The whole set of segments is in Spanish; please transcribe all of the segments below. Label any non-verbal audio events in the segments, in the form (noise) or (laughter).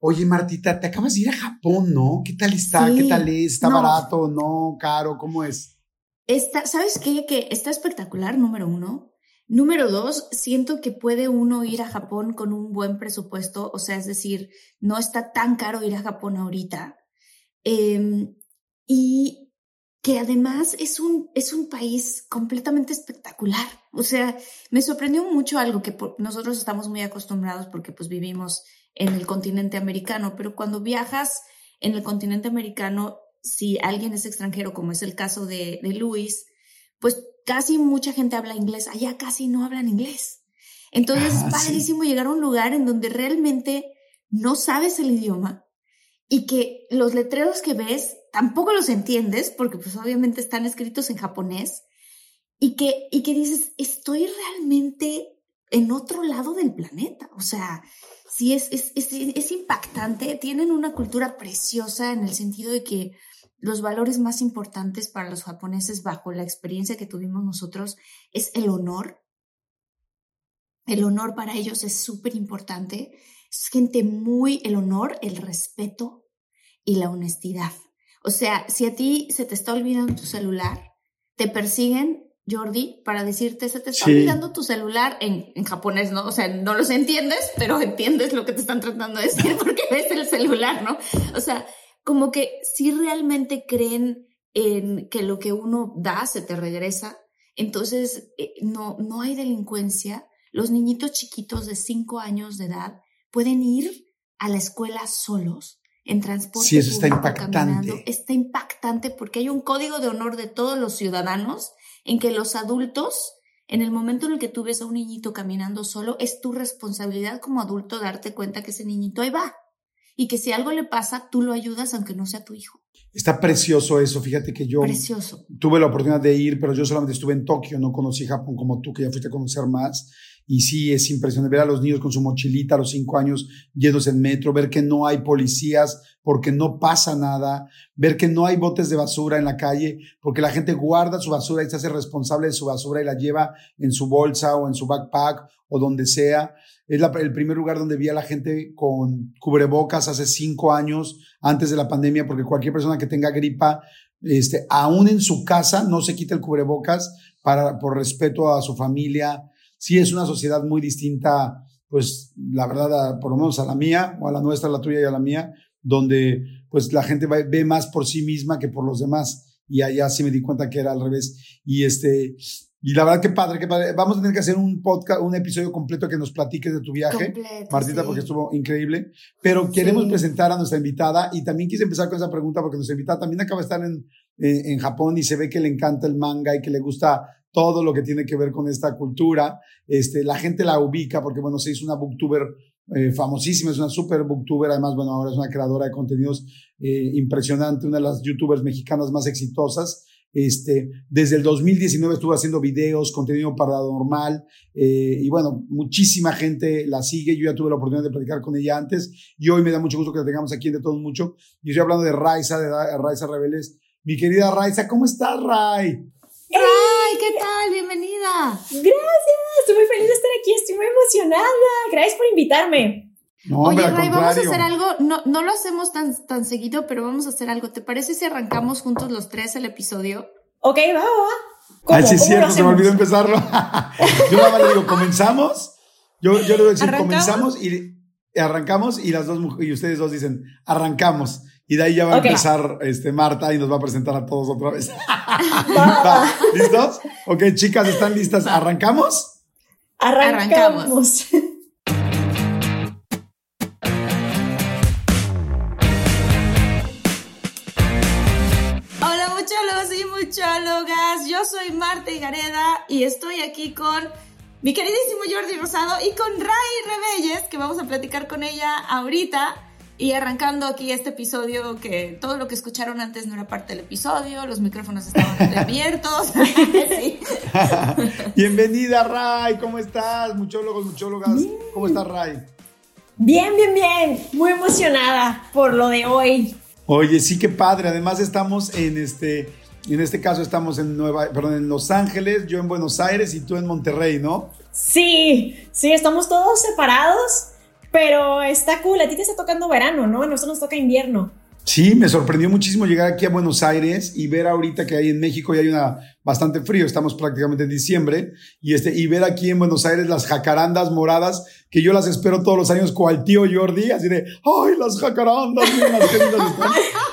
Oye, Martita, te acabas de ir a Japón, ¿no? ¿Qué tal está? ¿Qué tal es? ¿Está barato? ¿No? ¿Caro? ¿Cómo es? Está, ¿Sabes qué? Que está espectacular, número uno. Número dos, siento que puede uno ir a Japón con un buen presupuesto, o sea, es decir, no está tan caro ir a Japón ahorita. Em, y que además es un, es un país completamente espectacular. O sea, me sorprendió mucho algo que nosotros estamos muy acostumbrados porque pues vivimos en el continente americano, pero cuando viajas en el continente americano, si alguien es extranjero, como es el caso de, de Luis, pues casi mucha gente habla inglés, allá casi no hablan inglés. Entonces es padrísimo llegar a un lugar en donde realmente no sabes el idioma y que los letreros que ves tampoco los entiendes porque pues obviamente están escritos en japonés y que, y que dices, estoy realmente en otro lado del planeta. O sea, sí es, es, es, impactante. Tienen una cultura preciosa en el sentido de que los valores más importantes para los japoneses bajo la experiencia que tuvimos nosotros es el honor. El honor para ellos es súper importante. Es gente muy, el honor, el respeto y la honestidad. O sea, si a ti se te está olvidando tu celular, te persiguen Jordi, para decirte, se te está olvidando tu celular en, en, japonés, ¿no? O sea, no los entiendes, pero (laughs) entiendes lo que te están tratando de decir porque ves el celular, ¿no? O sea, como que si realmente creen en que lo que uno da se te regresa, entonces eh, no, no hay delincuencia. Los niñitos chiquitos de 5 años de edad pueden ir a la escuela solos en transporte. Sí, eso está impactante. Está impactante porque hay un código de honor de todos los ciudadanos en que los adultos, en el momento en el que tú ves a un niñito caminando solo, es tu responsabilidad como adulto darte cuenta que ese niñito ahí va y que si algo le pasa, tú lo ayudas aunque no sea tu hijo. Está precioso eso, fíjate que yo precioso. tuve la oportunidad de ir, pero yo solamente estuve en Tokio, no conocí Japón como tú, que ya fuiste a conocer más. Y sí, es impresionante ver a los niños con su mochilita a los cinco años yéndose en metro, ver que no hay policías porque no pasa nada, ver que no hay botes de basura en la calle porque la gente guarda su basura y se hace responsable de su basura y la lleva en su bolsa o en su backpack o donde sea. Es el primer lugar donde vi a la gente con cubrebocas hace cinco años antes de la pandemia porque cualquier persona que tenga gripa, este, aún en su casa, no se quita el cubrebocas para, por respeto a su familia sí es una sociedad muy distinta, pues la verdad, por lo menos a la mía, o a la nuestra, a la tuya y a la mía, donde pues la gente ve más por sí misma que por los demás. Y allá sí me di cuenta que era al revés. Y este, y la verdad que padre, que padre. Vamos a tener que hacer un podcast, un episodio completo que nos platiques de tu viaje, Martita, porque estuvo increíble. Pero queremos presentar a nuestra invitada y también quise empezar con esa pregunta porque nuestra invitada también acaba de estar en, en Japón y se ve que le encanta el manga y que le gusta todo lo que tiene que ver con esta cultura. Este, la gente la ubica porque, bueno, se hizo una booktuber eh, famosísima, es una super booktuber, además, bueno, ahora es una creadora de contenidos eh, impresionante, una de las youtubers mexicanas más exitosas. Este, desde el 2019 estuvo haciendo videos, contenido paranormal, eh, y bueno, muchísima gente la sigue. Yo ya tuve la oportunidad de platicar con ella antes, y hoy me da mucho gusto que la tengamos aquí en De Todos Mucho. Y estoy hablando de Raiza, de Raiza Rebeles. Mi querida Raiza, ¿cómo estás, Ray? ¡Ay, qué tal! Bienvenida. Gracias, estoy muy feliz de estar aquí, estoy muy emocionada. Gracias por invitarme. Oye, Ray, vamos a hacer algo, no, no lo hacemos tan, tan seguido, pero vamos a hacer algo. ¿Te parece si arrancamos juntos los tres el episodio? Ok, va, va, va. Ah, sí, es cierto, se me olvidó empezarlo. (laughs) Yo nada más le digo, ¿comenzamos? Yo, yo le voy a decir, comenzamos y arrancamos y las dos y ustedes dos dicen, arrancamos. Y de ahí ya va a empezar este, Marta y nos va a presentar a todos otra vez. (laughs) ¿Listos? Ok, chicas, ¿están listas? ¿Arrancamos? Arrancamos. Hola muchólogos y muchólogas, yo soy Marta Gareda y estoy aquí con mi queridísimo Jordi Rosado y con Ray Rebelles, que vamos a platicar con ella ahorita. Y arrancando aquí este episodio, que todo lo que escucharon antes no era parte del episodio, los micrófonos estaban (laughs) abiertos. (laughs) (laughs) Bienvenida, Ray, ¿cómo estás? Muchólogos, muchólogas, ¿cómo estás, Ray? Bien, bien, bien, muy emocionada por lo de hoy. Oye, sí, qué padre. Además, estamos en este en este caso estamos en Nueva, perdón, en Los Ángeles, yo en Buenos Aires y tú en Monterrey, ¿no? Sí, sí, estamos todos separados, pero está cool. A ti te está tocando verano, ¿no? A nosotros nos toca invierno. Sí, me sorprendió muchísimo llegar aquí a Buenos Aires y ver ahorita que hay en México y hay una bastante frío, estamos prácticamente en diciembre, y, este, y ver aquí en Buenos Aires las jacarandas moradas, que yo las espero todos los años con el tío Jordi, así de, ¡ay, las jacarandas!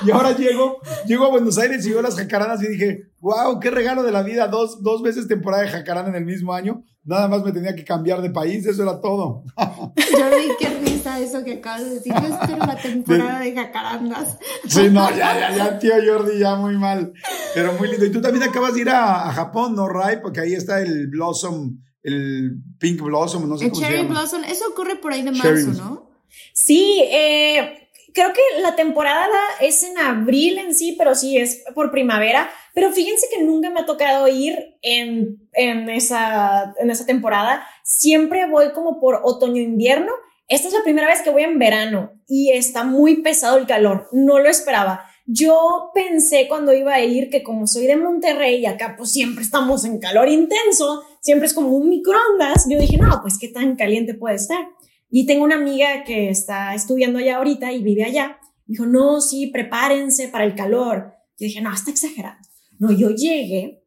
Y ahora llego, llego a Buenos Aires y veo las jacarandas y dije, wow, qué regalo de la vida, dos, dos veces temporada de jacaranda en el mismo año, nada más me tenía que cambiar de país, eso era todo. (laughs) Jordi, qué risa eso que acabas de decir, yo espero la temporada de jacarandas. Sí, no, ya, ya, ya, tío Jordi, ya muy mal, pero muy lindo. Y tú también acabas de ir a, Japón, ¿no, Ray? Porque ahí está el Blossom, el Pink Blossom, no sé el cómo Cherry se llama. Blossom, eso ocurre por ahí de marzo, ¿no? Sí, eh creo que la temporada es en abril en sí, pero sí es por primavera. Pero fíjense que nunca me ha tocado ir en, en, esa, en esa temporada. Siempre voy como por otoño-invierno. Esta es la primera vez que voy en verano y está muy pesado el calor. No lo esperaba. Yo pensé cuando iba a ir que como soy de Monterrey y acá pues siempre estamos en calor intenso, siempre es como un microondas, yo dije, no, pues qué tan caliente puede estar. Y tengo una amiga que está estudiando allá ahorita y vive allá. dijo, no, sí, prepárense para el calor. Yo dije, no, está exagerando. No, yo llegué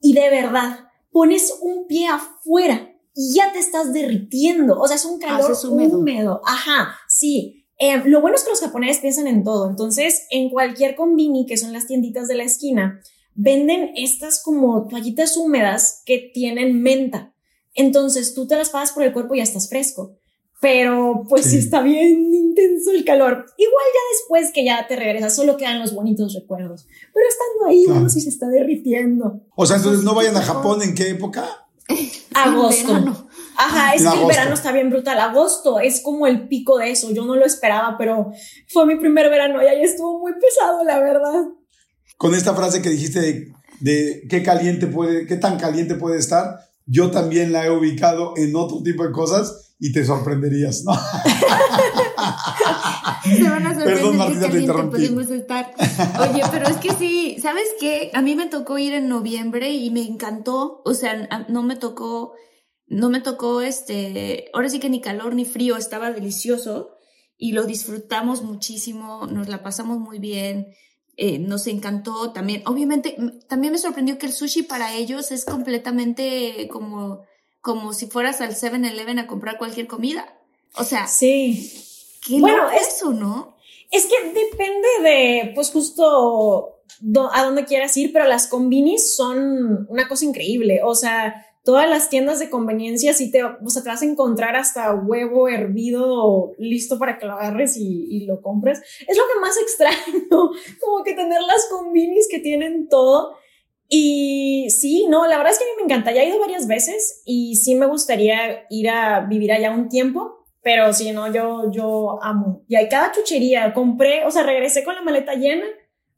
y de verdad pones un pie afuera y ya te estás derritiendo. O sea, es un calor húmedo. Ajá, sí. Eh, lo bueno es que los japoneses piensan en todo. Entonces, en cualquier combini, que son las tienditas de la esquina, venden estas como toallitas húmedas que tienen menta. Entonces, tú te las pasas por el cuerpo y ya estás fresco pero pues sí. está bien intenso el calor. Igual ya después que ya te regresas, solo quedan los bonitos recuerdos. Pero estando ahí, claro. sí se está derritiendo. O sea, entonces no vayan a Japón, ¿en qué época? Agosto. Ajá, es que el verano está bien brutal. Agosto es como el pico de eso. Yo no lo esperaba, pero fue mi primer verano y ahí estuvo muy pesado, la verdad. Con esta frase que dijiste de, de qué caliente puede, qué tan caliente puede estar, yo también la he ubicado en otro tipo de cosas y te sorprenderías, ¿no? (laughs) Se van a sorprender Perdón, Martita, caliente pudimos estar. Oye, pero es que sí, ¿sabes qué? A mí me tocó ir en noviembre y me encantó, o sea, no me tocó, no me tocó este, ahora sí que ni calor ni frío, estaba delicioso y lo disfrutamos muchísimo, nos la pasamos muy bien. Eh, nos encantó también. Obviamente, también me sorprendió que el sushi para ellos es completamente como como si fueras al 7-Eleven a comprar cualquier comida. O sea, sí. ¿qué bueno, es eso, no? Es que depende de, pues justo a dónde quieras ir, pero las combinis son una cosa increíble. O sea, todas las tiendas de conveniencia sí te, o sea, te vas a encontrar hasta huevo hervido listo para que lo agarres y, y, lo compres. Es lo que más (laughs) extraño, como que tener las combinis que tienen todo. Y sí, no, la verdad es que a mí me encanta. Ya he ido varias veces y sí me gustaría ir a vivir allá un tiempo, pero sí, no, yo, yo amo. Y hay cada chuchería. Compré, o sea, regresé con la maleta llena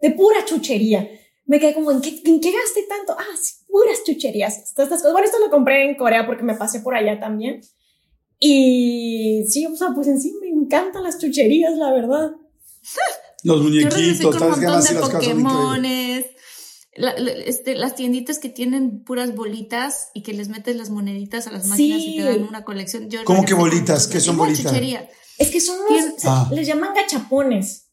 de pura chuchería. Me quedé como, ¿en qué, ¿en qué gasté tanto? Ah, sí, puras chucherías. Estas, estas cosas. Bueno, esto lo compré en Corea porque me pasé por allá también. Y sí, o sea, pues en sí me encantan las chucherías, la verdad. Los muñequitos, ¿sabes? Montón de Pokémones la, este, las tienditas que tienen puras bolitas y que les metes las moneditas a las máquinas y te dan una colección. Yo ¿Cómo que bolitas? ¿Qué son bolitas? Es que son los, ah. les llaman gachapones.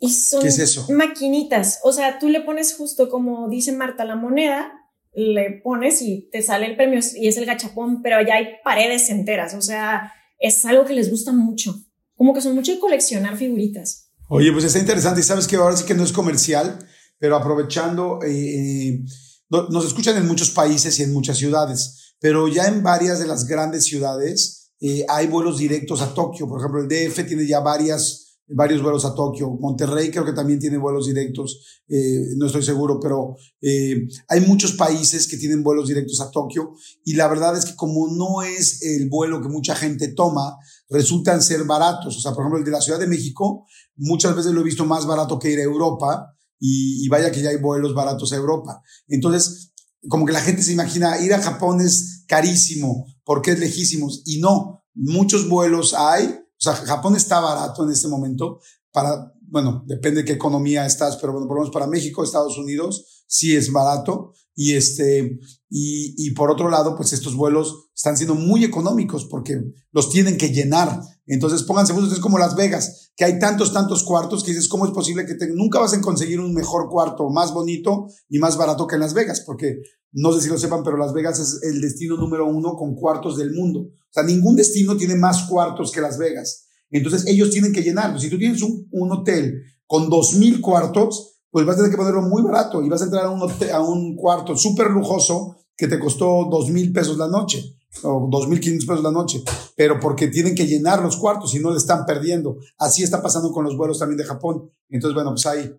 Y son ¿Qué es eso? maquinitas. O sea, tú le pones justo como dice Marta la moneda le pones y te sale el premio y es el gachapón, pero allá hay paredes enteras, o sea, es algo que les gusta mucho. Como que son mucho de coleccionar figuritas. Oye, pues está interesante y sabes que ahora sí que no es comercial, pero aprovechando, eh, eh, nos escuchan en muchos países y en muchas ciudades, pero ya en varias de las grandes ciudades eh, hay vuelos directos a Tokio. Por ejemplo, el DF tiene ya varias varios vuelos a Tokio. Monterrey creo que también tiene vuelos directos, eh, no estoy seguro, pero eh, hay muchos países que tienen vuelos directos a Tokio y la verdad es que como no es el vuelo que mucha gente toma, resultan ser baratos. O sea, por ejemplo, el de la Ciudad de México, muchas veces lo he visto más barato que ir a Europa y, y vaya que ya hay vuelos baratos a Europa. Entonces, como que la gente se imagina, ir a Japón es carísimo porque es lejísimos y no, muchos vuelos hay o sea, Japón está barato en este momento para, bueno, depende de qué economía estás, pero bueno, por lo menos para México, Estados Unidos, sí es barato. Y este, y, y por otro lado, pues estos vuelos están siendo muy económicos porque los tienen que llenar. Entonces, pónganse es como Las Vegas, que hay tantos, tantos cuartos que dices, ¿cómo es posible que te, nunca vas a conseguir un mejor cuarto más bonito y más barato que en Las Vegas? Porque no sé si lo sepan, pero Las Vegas es el destino número uno con cuartos del mundo. O sea, ningún destino tiene más cuartos que Las Vegas. Entonces, ellos tienen que llenar. Si tú tienes un, un hotel con dos mil cuartos, pues vas a tener que ponerlo muy barato y vas a entrar a un, a un cuarto súper lujoso que te costó dos mil pesos la noche o dos mil quinientos pesos la noche, pero porque tienen que llenar los cuartos y no le están perdiendo. Así está pasando con los vuelos también de Japón. Entonces, bueno, pues ahí,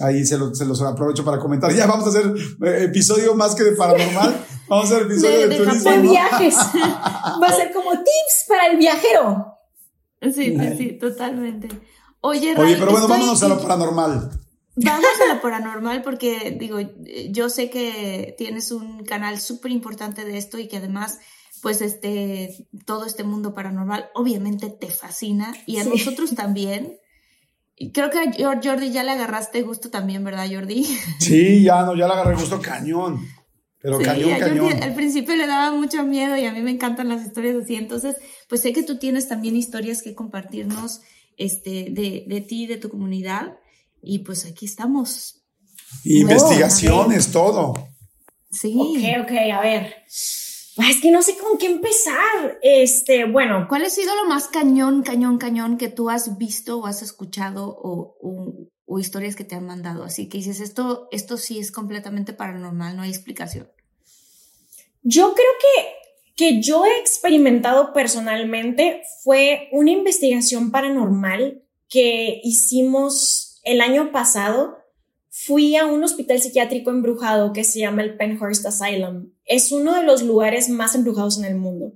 ahí se, se los aprovecho para comentar. Ya vamos a hacer eh, episodio más que de paranormal. (laughs) Vamos a hacer episodio de, turismo. (laughs) viajes. (laughs) Va a ser como tips para el viajero. Sí, sí, sí, totalmente. Oye, Oye pero bueno, vámonos a lo paranormal. Vamos a lo paranormal porque, digo, yo sé que tienes un canal súper importante de esto y que además, pues, este, todo este mundo paranormal obviamente te fascina y a nosotros también. Creo que a Jordi ya le agarraste gusto también, ¿verdad, Jordi? (laughs) Sí, ya no, ya le agarré gusto cañón. Pero cañón, cañón. al principio le daba mucho miedo y a mí me encantan las historias así. Entonces, pues sé que tú tienes también historias que compartirnos este, de, de ti, de tu comunidad. Y pues aquí estamos. Investigaciones, todo. Sí. Ok, ok, a ver. Es que no sé con qué empezar. Este, bueno. ¿Cuál ha sido lo más cañón, cañón, cañón que tú has visto o has escuchado o, o, historias que te han mandado? Así que dices, esto, esto sí es completamente paranormal, no hay explicación. Yo creo que, que yo he experimentado personalmente fue una investigación paranormal que hicimos el año pasado fui a un hospital psiquiátrico embrujado que se llama el Penhurst Asylum. Es uno de los lugares más embrujados en el mundo.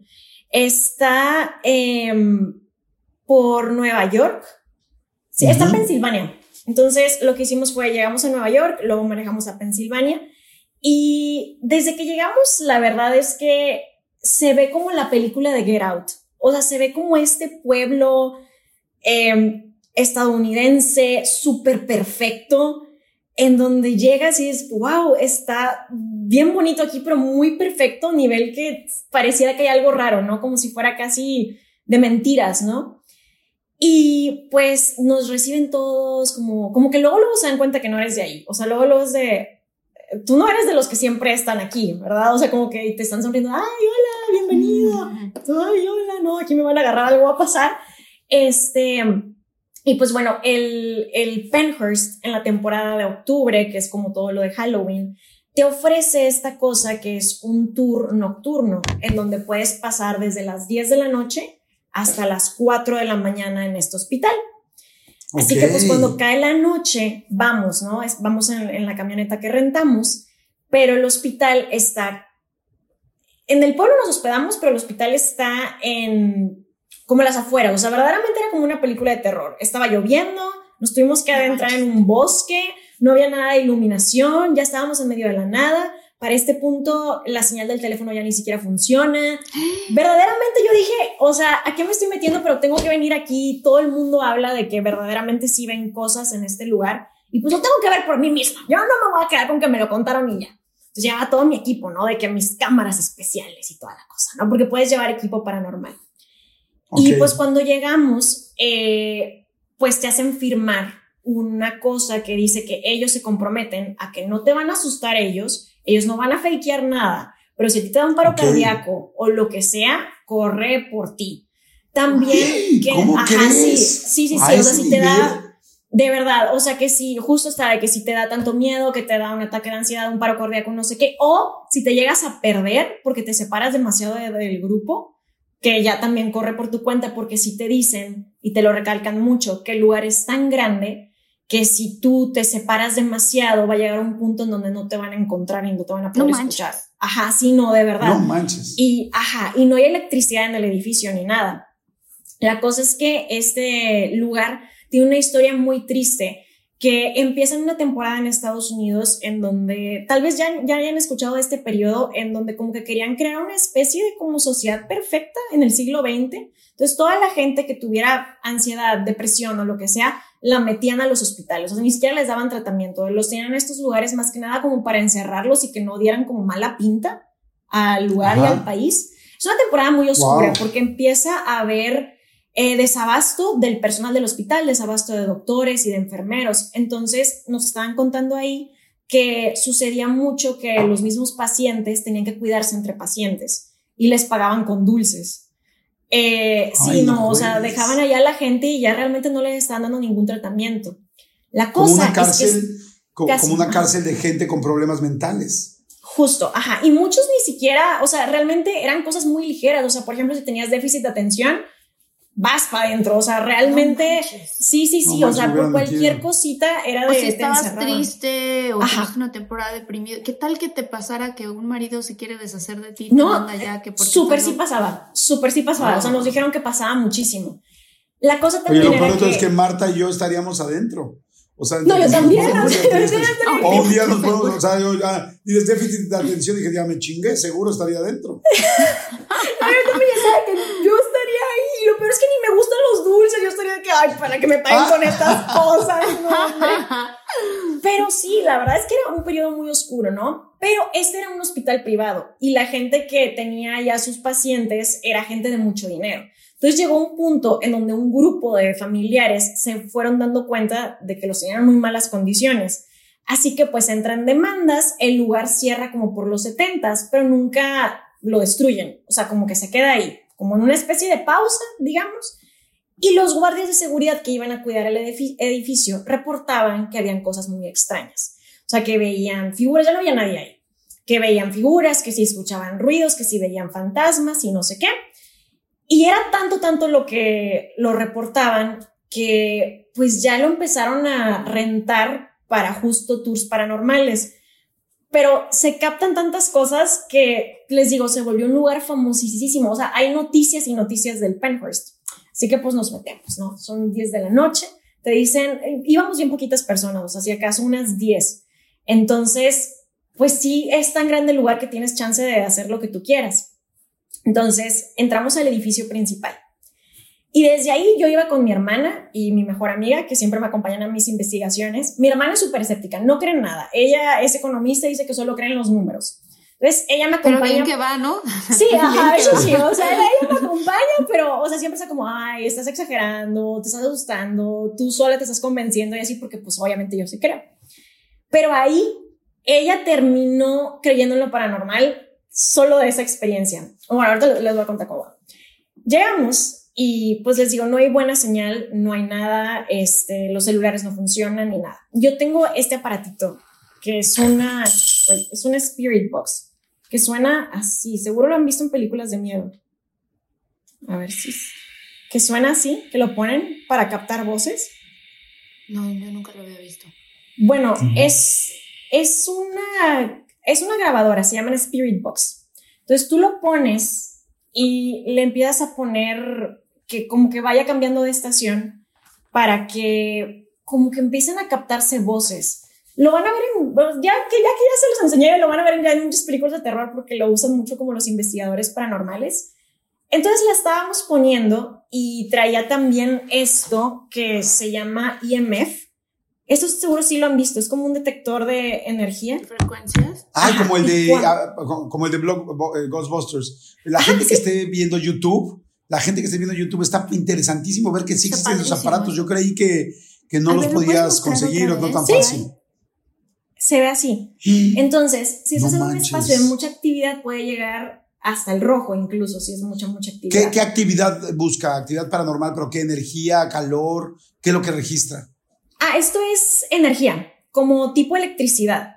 Está em, por Nueva York. Sí, está en Pensilvania. Entonces, lo que hicimos fue, llegamos a Nueva York, luego manejamos a Pensilvania. Y desde que llegamos, la verdad es que se ve como la película de Get Out. O sea, se ve como este pueblo eh, estadounidense súper perfecto, en donde llegas y es, wow, está bien bonito aquí, pero muy perfecto, nivel que pareciera que hay algo raro, ¿no? Como si fuera casi de mentiras, ¿no? Y pues nos reciben todos como, como que luego luego se dan cuenta que no eres de ahí, o sea, luego luego es de, tú no eres de los que siempre están aquí, ¿verdad? O sea, como que te están sonriendo, ay, hola, bienvenido, ay, hola, no, aquí me van a agarrar, algo va a pasar. Este, y pues bueno, el, el Penhurst en la temporada de octubre, que es como todo lo de Halloween, te ofrece esta cosa que es un tour nocturno, en donde puedes pasar desde las 10 de la noche hasta las 4 de la mañana en este hospital. Así que pues cuando cae la noche, vamos, ¿no? vamos en, en la camioneta que rentamos, pero el hospital está... En el pueblo nos hospedamos, pero el hospital está en como las afueras, o sea, verdaderamente era como una película de terror. Estaba lloviendo, nos tuvimos que adentrar en un bosque, no había nada de iluminación, ya estábamos en medio de la nada. Para este punto, la señal del teléfono ya ni siquiera funciona. (gasps) Verdaderamente yo dije, o sea, ¿a qué me estoy metiendo? Pero tengo que venir aquí. Todo el mundo habla de que verdaderamente sí ven cosas en este lugar. Y pues lo tengo que ver por mí misma. Yo no me voy a quedar con que me lo contaron y ya. Entonces llevaba todo mi equipo, ¿no? De que mis cámaras especiales y toda la cosa, ¿no? Porque puedes llevar equipo paranormal. Y pues cuando llegamos, eh, pues te hacen firmar una cosa que dice que ellos se comprometen a que no te van a asustar ellos, Ellos no van a fakear nada, pero si a ti te da un paro cardíaco o lo que sea, corre por ti. También que, ¿cómo sí, sí, sí, sí, o sea, si te da de verdad, o sea que si justo está de que si te da tanto miedo, que te da un ataque de ansiedad, un paro cardíaco, no sé qué, o si te llegas a perder porque te separas demasiado del grupo, que ya también corre por tu cuenta, porque si te dicen y te lo recalcan mucho, que el lugar es tan grande que si tú te separas demasiado va a llegar a un punto en donde no te van a encontrar y no te van a poder escuchar. Ajá, sí, no, de verdad. No manches. Y, ajá, y no hay electricidad en el edificio ni nada. La cosa es que este lugar tiene una historia muy triste que empieza en una temporada en Estados Unidos en donde tal vez ya, ya hayan escuchado de este periodo en donde como que querían crear una especie de como sociedad perfecta en el siglo XX. Entonces toda la gente que tuviera ansiedad, depresión o lo que sea, la metían a los hospitales, o sea, ni siquiera les daban tratamiento, los tenían en estos lugares más que nada como para encerrarlos y que no dieran como mala pinta al lugar y al país. Es una temporada muy oscura porque empieza a haber eh, desabasto del personal del hospital, desabasto de doctores y de enfermeros. Entonces nos estaban contando ahí que sucedía mucho que los mismos pacientes tenían que cuidarse entre pacientes y les pagaban con dulces. Eh, sí, no, o sea, dejaban allá a la gente y ya realmente no les estaban dando ningún tratamiento. La cosa como una cárcel, como una cárcel de gente con problemas mentales. Justo, ajá. Y muchos ni siquiera, o sea, realmente eran cosas muy ligeras. O sea, por ejemplo, si tenías déficit de atención, vas para adentro, o sea, realmente, sí, sí, sí, o sea, por cualquier cosita era de... O si estabas triste o tienes una temporada deprimida, ¿qué tal que te pasara que un marido se quiere deshacer de ti? No, ya, que súper sí pasaba, súper sí pasaba, o sea, nos dijeron que pasaba muchísimo. La cosa también Oye, lo peor que... es que Marta y yo estaríamos adentro. O sea, no, yo también. O, un día nos podemos, o sea, yo ya, y déficit de atención dije, ya me chingué, seguro estaría adentro. yo también ya que yo estaría ahí. Lo peor es que ni me gustan los dulces. Yo estaría de que, ay, para que me paguen con estas (laughs) cosas. Pero sí, la verdad es que era un periodo muy oscuro, ¿no? Pero este era un hospital privado y la gente que tenía ya sus pacientes era gente de mucho dinero. Entonces llegó un punto en donde un grupo de familiares se fueron dando cuenta de que los tenían en muy malas condiciones. Así que pues entran demandas, el lugar cierra como por los 70, pero nunca lo destruyen, o sea, como que se queda ahí, como en una especie de pausa, digamos. Y los guardias de seguridad que iban a cuidar el edificio reportaban que habían cosas muy extrañas. O sea, que veían figuras, ya no había nadie ahí, que veían figuras, que si escuchaban ruidos, que si veían fantasmas y no sé qué. Y era tanto, tanto lo que lo reportaban que pues ya lo empezaron a rentar para justo tours paranormales. Pero se captan tantas cosas que, les digo, se volvió un lugar famosísimo. O sea, hay noticias y noticias del Penhurst. Así que pues nos metemos, ¿no? Son 10 de la noche. Te dicen, eh, íbamos bien poquitas personas, o sea, si acaso unas 10. Entonces, pues sí, es tan grande el lugar que tienes chance de hacer lo que tú quieras. Entonces, entramos al edificio principal. Y desde ahí yo iba con mi hermana y mi mejor amiga, que siempre me acompañan a mis investigaciones. Mi hermana es súper escéptica, no cree en nada. Ella es economista y dice que solo cree en los números. Entonces, ella me acompaña. Pero bien que va, ¿no? Sí, (laughs) ajá, eso sí. O sea, ella me acompaña, pero, o sea, siempre está como, ay, estás exagerando, te estás asustando, tú sola te estás convenciendo y así, porque, pues, obviamente yo sí creo. Pero ahí, ella terminó creyendo en lo paranormal solo de esa experiencia. Bueno, ahorita les voy a contar cómo va. Llegamos y pues les digo, no hay buena señal, no hay nada, este, los celulares no funcionan ni nada. Yo tengo este aparatito que es una, es una Spirit Box, que suena así, seguro lo han visto en películas de miedo. A ver si... Que suena así, que lo ponen para captar voces. No, yo nunca lo había visto. Bueno, es, es una es una grabadora, se llama Spirit Box. Entonces tú lo pones y le empiezas a poner que como que vaya cambiando de estación para que como que empiecen a captarse voces. Lo van a ver en, ya que ya que ya se los enseñé, lo van a ver en, ya en muchos películas de terror porque lo usan mucho como los investigadores paranormales. Entonces la estábamos poniendo y traía también esto que se llama IMF, esto seguro sí lo han visto, es como un detector de energía. ¿Frecuencias? Ah, como el de, ah, como el de eh, Ghostbusters. La gente que esté viendo YouTube, la gente que esté viendo YouTube está interesantísimo ver que sí existen esos aparatos. Yo creí que, que no los podías conseguir o no tan fácil. Se ve así. Entonces, si estás en un espacio de mucha actividad, puede llegar hasta el rojo, incluso si es mucha, mucha actividad. ¿Qué, ¿Qué, actividad busca? ¿Actividad paranormal? ¿Pero qué energía, calor? ¿Qué es lo que registra? Ah, esto es energía, como tipo electricidad.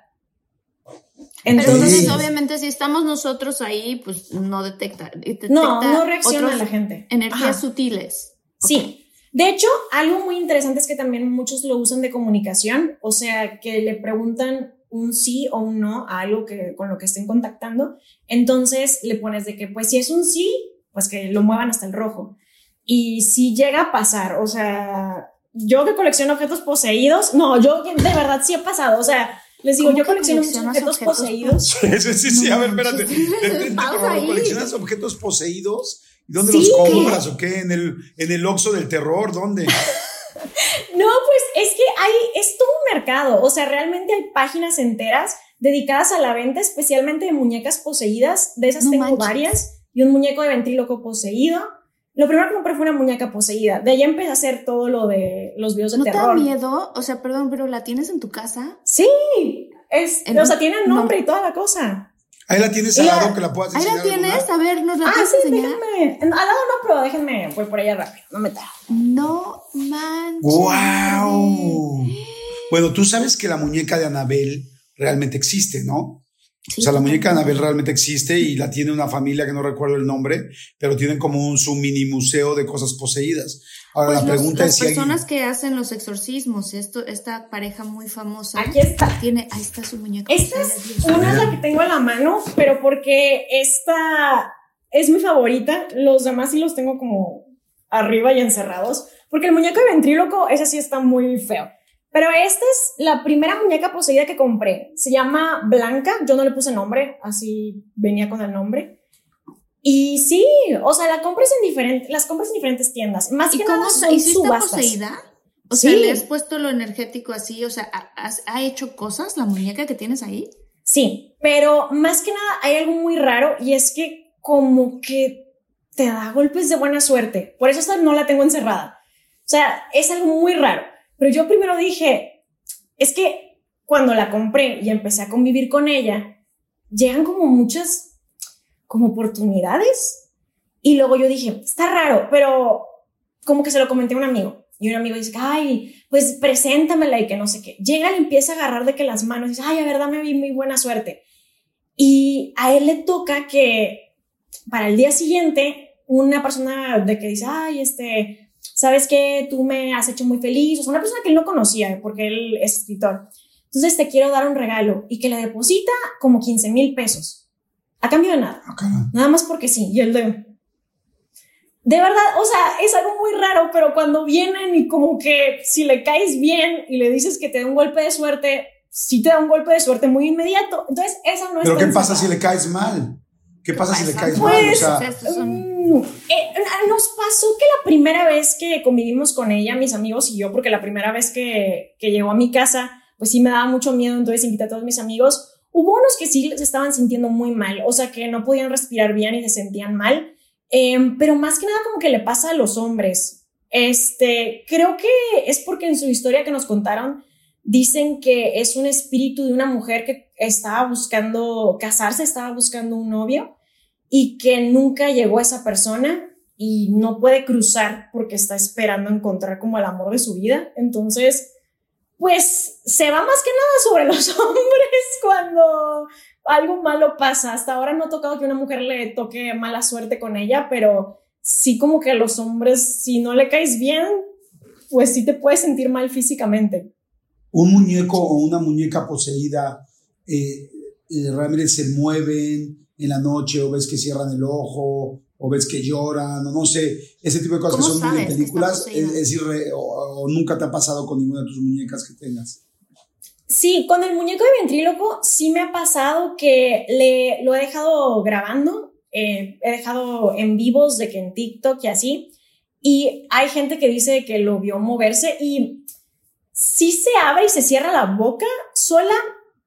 Entonces, obviamente, si estamos nosotros ahí, pues no detecta. no, no reacciona la gente. Energías sutiles. Sí. De hecho, algo muy interesante es que también muchos lo usan de comunicación, o sea, que le preguntan un sí o un no a algo que, con lo que estén contactando. Entonces le pones de que, pues si es un sí, pues que lo muevan hasta el rojo. Y si llega a pasar, o sea, yo que colecciono objetos poseídos, no, yo de verdad sí ha pasado, o sea, les digo, yo colecciono muchos objetos, poseídos. Sí, sí, sí, a ver, espérate. (laughs) ¿Coleccionas objetos poseídos? ¿Y dónde los compras o qué? ¿En el, en el Oxxo del terror? ¿Dónde? (laughs) no, pues es que hay, es todo un mercado. O sea, realmente hay páginas enteras dedicadas a la venta, especialmente de muñecas poseídas. De esas tengo varias. Y un muñeco de ventríloco poseído. Lo primero que compré fue una muñeca poseída. De ahí empecé a hacer todo lo de los videos de terror. ¿No te da miedo? O sea, perdón, pero ¿la tienes en tu casa? Sí. Es, o sea, tiene nombre y toda la cosa. Ahí la tienes al lado que la puedas enseñar. Ahí la tienes, a ver, nos la ah, puedes enseñar. Déjenme. Al lado no, pero déjenme, voy por allá rápido, no me tardo. No manches. ¡Wow! Bueno, tú sabes que la muñeca de Anabel realmente existe, ¿no? o sea, la muñeca de Anabel realmente existe y la tiene una familia que no recuerdo el nombre, pero tienen como un su mini museo de cosas poseídas. Ahora pues la pregunta es si las personas que hacen los exorcismos, esto, esta pareja muy famosa. Aquí está. Tiene, ahí está su muñeca. Esta es una la que tengo en la mano, pero porque esta es mi favorita. Los demás sí los tengo como arriba y encerrados, porque el muñeco de ventríloco, ese sí está muy feo. Pero esta es la primera muñeca poseída que compré. Se llama Blanca. Yo no le puse nombre, así venía con el nombre. Y sí, o sea, la compras en diferentes, las compras en diferentes tiendas. Más que nada son subastas. poseída? O sea, ¿le has puesto lo energético así? O sea, ¿ha, hecho cosas la muñeca que tienes ahí? Sí, pero más que nada hay algo muy raro y es que como que te da golpes de buena suerte. Por eso esta no la tengo encerrada. O sea, es algo muy raro. Pero yo primero dije, es que cuando la compré y empecé a convivir con ella, llegan como muchas como oportunidades. Y luego yo dije, está raro, pero como que se lo comenté a un amigo. Y un amigo dice, ay, pues preséntamela y que no sé qué. Llega y empieza a agarrar de que las manos y dice, ay, a verdad me vi muy buena suerte. Y a él le toca que para el día siguiente, una persona de que dice, ay, este, sabes que tú me has hecho muy feliz, o sea, una persona que él no conocía, porque él es escritor. Entonces te quiero dar un regalo y que le deposita como 15 mil pesos. A cambio de nada. Ah, nada más porque sí. Y él de... De verdad, o sea, es algo muy raro, pero cuando vienen y como que si le caes bien y le dices que te da un golpe de suerte, sí te da un golpe de suerte muy inmediato. Entonces, esa no es... Pero ¿qué pasa si le caes mal? ¿Qué pasa, si le caes mal? O sea, pues, mm, eh, nos pasó que la primera vez que convivimos con ella, mis amigos y yo, porque la primera vez que, que llegó a mi casa, pues sí me daba mucho miedo, entonces invité a todos mis amigos. Hubo unos que sí se estaban sintiendo muy mal, o sea, que no podían respirar bien y se sentían mal, em, pero más que nada como que le pasa a los hombres. Este, creo que es porque en su historia que nos contaron, dicen que es un espíritu de una mujer que estaba buscando casarse, estaba buscando un novio y que nunca llegó a esa persona y no puede cruzar porque está esperando encontrar como el amor de su vida. Entonces, pues se va más que nada sobre los (laughs) hombres cuando algo malo pasa. Hasta ahora no ha tocado que una mujer le toque mala suerte con ella, pero sí como que a los hombres, si no le caes bien, pues sí te puedes sentir mal físicamente un muñeco o una muñeca poseída eh, eh, realmente se mueven en la noche o ves que cierran el ojo o ves que lloran o no sé, ese tipo de cosas que son muy de películas, es, decir, o, nunca te ha pasado con ninguna de tus muñecas que tengas. Sí, con el muñeco de ventríloco sí me ha pasado que le, lo he dejado grabando, eh, he dejado en vivos de que en TikTok y así, y hay gente que dice que lo vio moverse y sí se abre y se cierra la boca sola,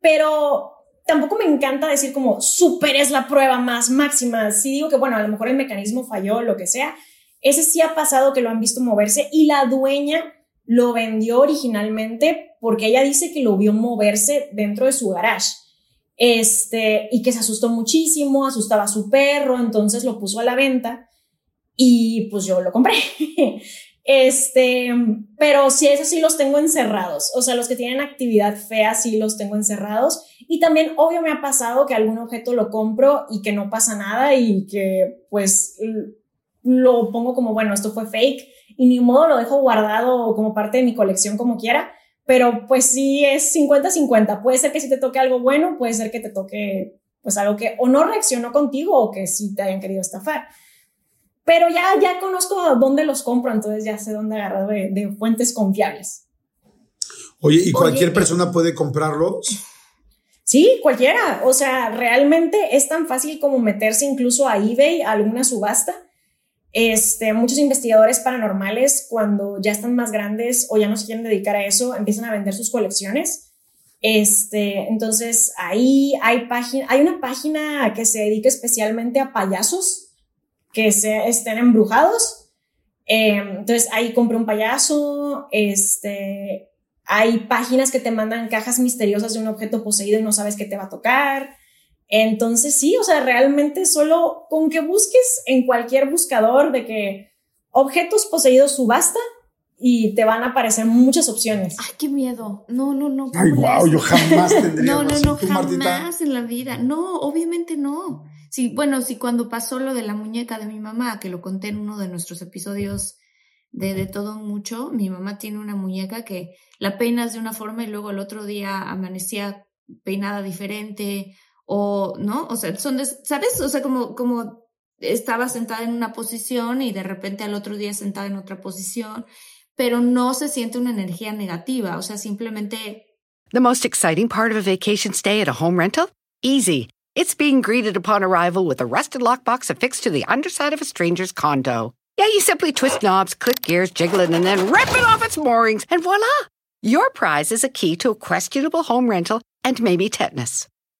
pero tampoco me encanta decir como súper es la prueba más máxima. Si digo que, bueno, a lo mejor el mecanismo falló, lo que sea, ese sí ha pasado que lo han visto moverse y la dueña lo vendió originalmente porque ella dice que lo vio moverse dentro de su garage. Este, y que se asustó muchísimo, asustaba a su perro, entonces lo puso a la venta y pues yo lo compré. (laughs) Este, pero sí, esos sí los tengo encerrados. O sea, los que tienen actividad fea sí los tengo encerrados. Y también, obvio, me ha pasado que algún objeto lo compro y que no pasa nada y que pues lo pongo como, bueno, esto fue fake y ni modo lo dejo guardado como parte de mi colección como quiera. Pero pues sí es 50-50. Puede ser que si te toque algo bueno, puede ser que te toque pues algo que o no reaccionó contigo o que sí te hayan querido estafar pero ya, ya conozco dónde los compro, entonces ya sé dónde agarrar de, fuentes confiables. Oye, ¿y cualquier persona puede comprarlos? Sí, cualquiera. O sea, realmente es tan fácil como meterse incluso a eBay, a alguna subasta. Este, muchos investigadores paranormales, cuando ya están más grandes o ya no se quieren dedicar a eso, empiezan a vender sus colecciones. Este, entonces ahí hay hay una página que se dedica especialmente a payasos que se, estén embrujados. Eh, entonces ahí compré un payaso, este, hay páginas que te mandan cajas misteriosas de un objeto poseído y no sabes qué te va a tocar. Entonces sí, o sea, realmente solo con que busques en cualquier buscador de que objetos poseídos subasta y te van a aparecer muchas opciones. Ay, qué miedo. No, no, no. Ay, wow, yo jamás (laughs) tendría. no, no, no, jamás en la vida. No, obviamente no. Sí, bueno, sí, cuando pasó lo de la muñeca de mi mamá, que lo conté en uno de nuestros episodios de, de todo mucho, mi mamá tiene una muñeca que la peinas de una forma y luego el otro día amanecía peinada diferente o, ¿no? O sea, son, ¿sabes? O sea, como, como estaba sentada en una posición y de repente al otro día sentada en otra posición, pero no se siente una energía negativa, o sea, simplemente... The most exciting part of a vacation stay at a home rental? Easy. It's being greeted upon arrival with a rusted lockbox affixed to the underside of a stranger's condo. Yeah, you simply twist knobs, click gears, jiggle it, and then rip it off its moorings, and voila! Your prize is a key to a questionable home rental and maybe tetanus.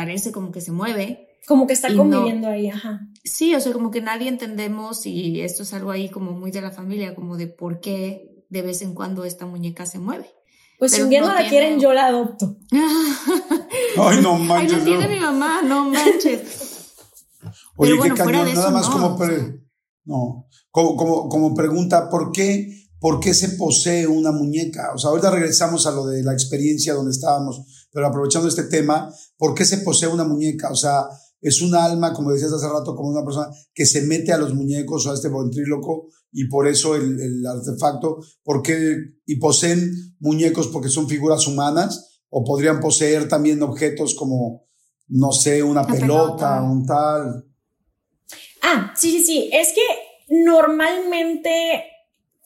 parece como que se mueve. Como que está conviviendo ahí, ajá. Sí, o sea, como que nadie entendemos y esto es algo ahí como muy de la familia, como de por qué de vez en cuando esta muñeca se mueve. Pues si un día no, la quieren, yo la adopto. (laughs) Ay, no manches. Ay, no tiene mi mamá, no manches. Oye, qué cañón, nada más como, no, como, como, como pregunta, ¿por qué ¿Por qué se posee una muñeca? O sea, ahorita regresamos a lo de la experiencia donde estábamos, pero aprovechando este tema, ¿por qué se posee una muñeca? O sea, es un alma, como decías hace rato, como una persona que se mete a los muñecos o a este ventríloco y por eso el, artefacto, ¿por qué? Y poseen muñecos porque son figuras humanas o podrían poseer también objetos como, no sé, una pelota, un tal. Ah, sí, sí, sí. Es que normalmente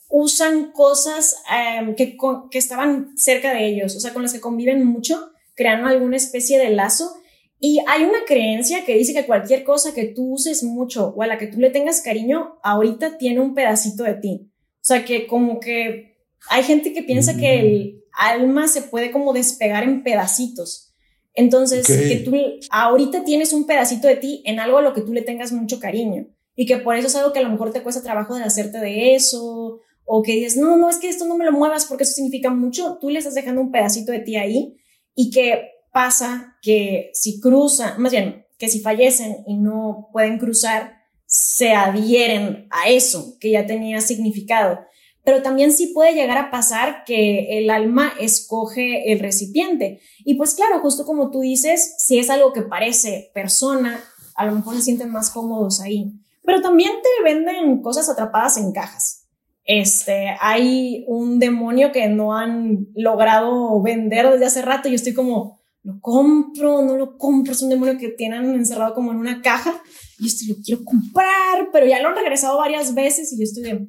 usan cosas em, que, que estaban cerca de ellos, o sea, con las que conviven mucho, crean alguna especie de lazo. Y hay una creencia que dice que cualquier cosa que tú uses mucho o a la que tú le tengas cariño, ahorita tiene un pedacito de ti. O sea, que como que hay gente que piensa que el alma se puede como despegar en pedacitos. Entonces, que tú ahorita tienes un pedacito de ti en algo a lo que tú le tengas mucho cariño y que por eso es algo que a lo mejor te cuesta trabajo de hacerte de eso o que dices, no, no, es que esto no me lo muevas porque eso significa mucho, tú le estás dejando un pedacito de ti ahí y que pasa que si cruzan, más bien, que si fallecen y no pueden cruzar, se adhieren a eso que ya tenía significado. Pero también sí puede llegar a pasar que el alma escoge el recipiente. Y pues claro, justo como tú dices, si es algo que parece persona, a lo mejor se sienten más cómodos ahí. Pero también te venden cosas atrapadas en cajas este, hay un demonio que no han logrado vender desde hace rato y yo estoy como, lo compro, no lo compro, es un demonio que tienen encerrado como en una caja y esto lo quiero comprar, pero ya lo han regresado varias veces y yo estoy de,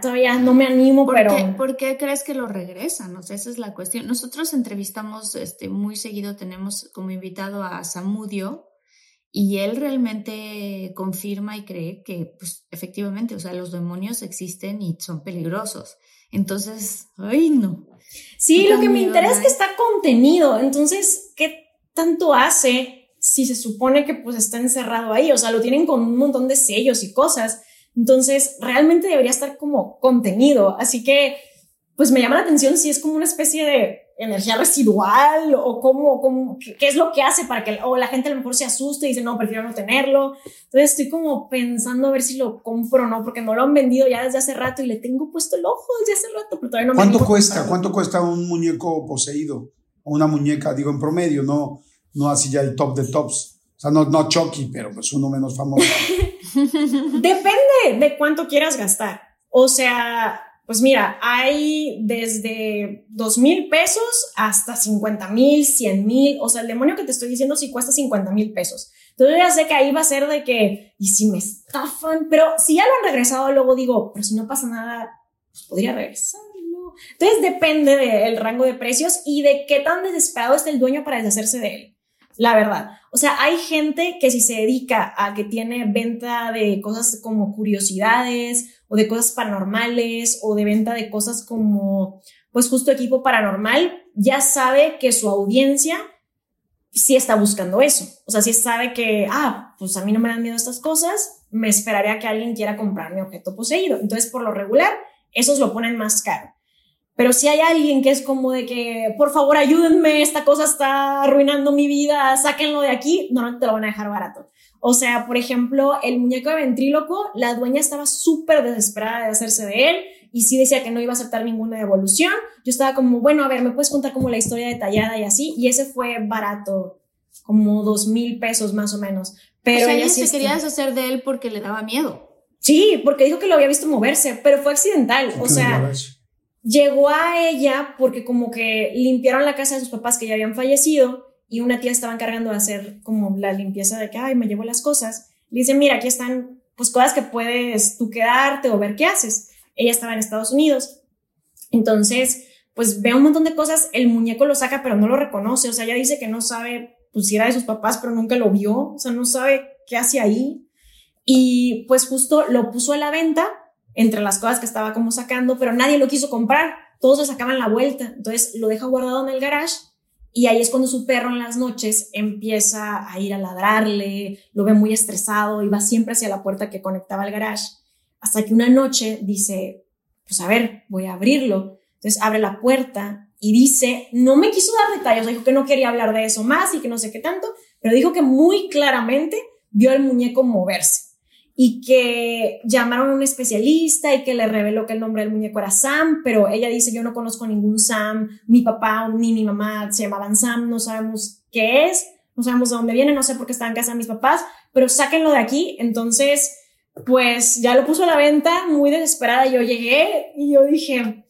todavía, no me animo, ¿Por pero... Qué, ¿Por qué crees que lo regresan? O sea, esa es la cuestión. Nosotros entrevistamos este, muy seguido, tenemos como invitado a Samudio y él realmente confirma y cree que, pues, efectivamente, o sea, los demonios existen y son peligrosos. Entonces, ay, no. Sí, lo que me interesa es que está contenido. Entonces, ¿qué tanto hace si se supone que pues está encerrado ahí? O sea, lo tienen con un montón de sellos y cosas. Entonces, realmente debería estar como contenido. Así que, pues me llama la atención si es como una especie de energía residual o cómo, cómo qué, es lo que hace para que o la gente a lo mejor se asuste y dice, no, prefiero no tenerlo. Entonces estoy como pensando a ver si lo compro o no, porque no lo han vendido ya desde hace rato y le tengo puesto el ojo desde hace rato, pero todavía no ¿Cuánto cuesta? ¿Cuánto cuesta un muñeco poseído? O una muñeca, digo, en promedio, no, no así ya el top de tops. O sea, no, no Chucky, pero pues uno menos famoso. (laughs) Depende de cuánto quieras gastar. O sea, pues mira, hay desde dos mil pesos hasta 50 mil, 100 mil. O sea, el demonio que te estoy diciendo sí cuesta 50 mil pesos. Entonces ya sé que ahí va a ser de que, y si me estafan, pero si ya lo han regresado, luego digo, pero si no pasa nada, pues podría regresarlo. Entonces depende del rango de precios y de qué tan desesperado está el dueño para deshacerse de él la verdad. O sea, hay gente que si se dedica a que tiene venta de cosas como curiosidades o de cosas paranormales o de venta de cosas como, pues justo equipo paranormal, ya sabe que su audiencia sí está buscando eso. O sea, sí sabe que, ah, pues a mí no me dan miedo estas cosas, me esperaría que alguien quiera comprar mi objeto poseído. Entonces, por lo regular, esos lo ponen más caro. Pero si hay alguien que es como de que, por favor, ayúdenme, esta cosa está arruinando mi vida, sáquenlo de aquí, no, te lo van a dejar barato. O sea, por ejemplo, el muñeco de ventríloco, la dueña estaba súper desesperada de hacerse de él y sí decía que no iba a aceptar ninguna devolución. Yo estaba como, bueno, a ver, ¿me puedes contar como la historia detallada y así? Y ese fue barato, como dos mil pesos más o menos. Pero o sea, ella, se quería deshacer de él porque le daba miedo. Sí, porque dijo que lo había visto moverse, pero fue accidental. O sea, llegó a ella porque como que limpiaron la casa de sus papás que ya habían fallecido y una tía estaba encargando de hacer como la limpieza de que, ay, me llevo las cosas. Le dice, mira, aquí están pues cosas que puedes tú quedarte o ver qué haces. Ella estaba en Estados Unidos. Entonces, pues ve un montón de cosas, el muñeco lo saca pero no lo reconoce, o sea, ella dice que no sabe, pues si era de sus papás, pero nunca lo vio, o sea, no sabe qué hace ahí. Y pues justo lo puso a la venta entre las cosas que estaba como sacando, pero nadie lo quiso comprar, todos le sacaban la vuelta, entonces lo deja guardado en el garage y ahí es cuando su perro en las noches empieza a ir a ladrarle, lo ve muy estresado y va siempre hacia la puerta que conectaba al garage, hasta que una noche dice, pues a ver, voy a abrirlo, entonces abre la puerta y dice, no me quiso dar detalles, dijo que no quería hablar de eso más y que no sé qué tanto, pero dijo que muy claramente vio al muñeco moverse y que llamaron a un especialista y que le reveló que el nombre del muñeco era Sam, pero ella dice, yo no conozco ningún Sam, mi papá ni mi mamá se llamaban Sam, no sabemos qué es, no sabemos de dónde viene, no sé por qué está en casa de mis papás, pero sáquenlo de aquí. Entonces, pues ya lo puso a la venta, muy desesperada, yo llegué y yo dije,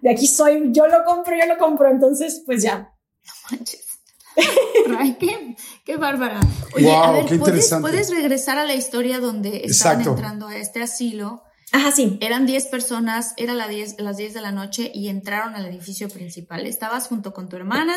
de aquí soy, yo lo compro, yo lo compro, entonces, pues ya. No manches. (laughs) qué bárbara. Oye, a ver, ¿puedes, regresar a la historia donde estaban entrando a este asilo? Ajá, sí. Eran 10 personas, era las 10 de la noche y entraron al edificio principal. Estabas junto con tu hermana,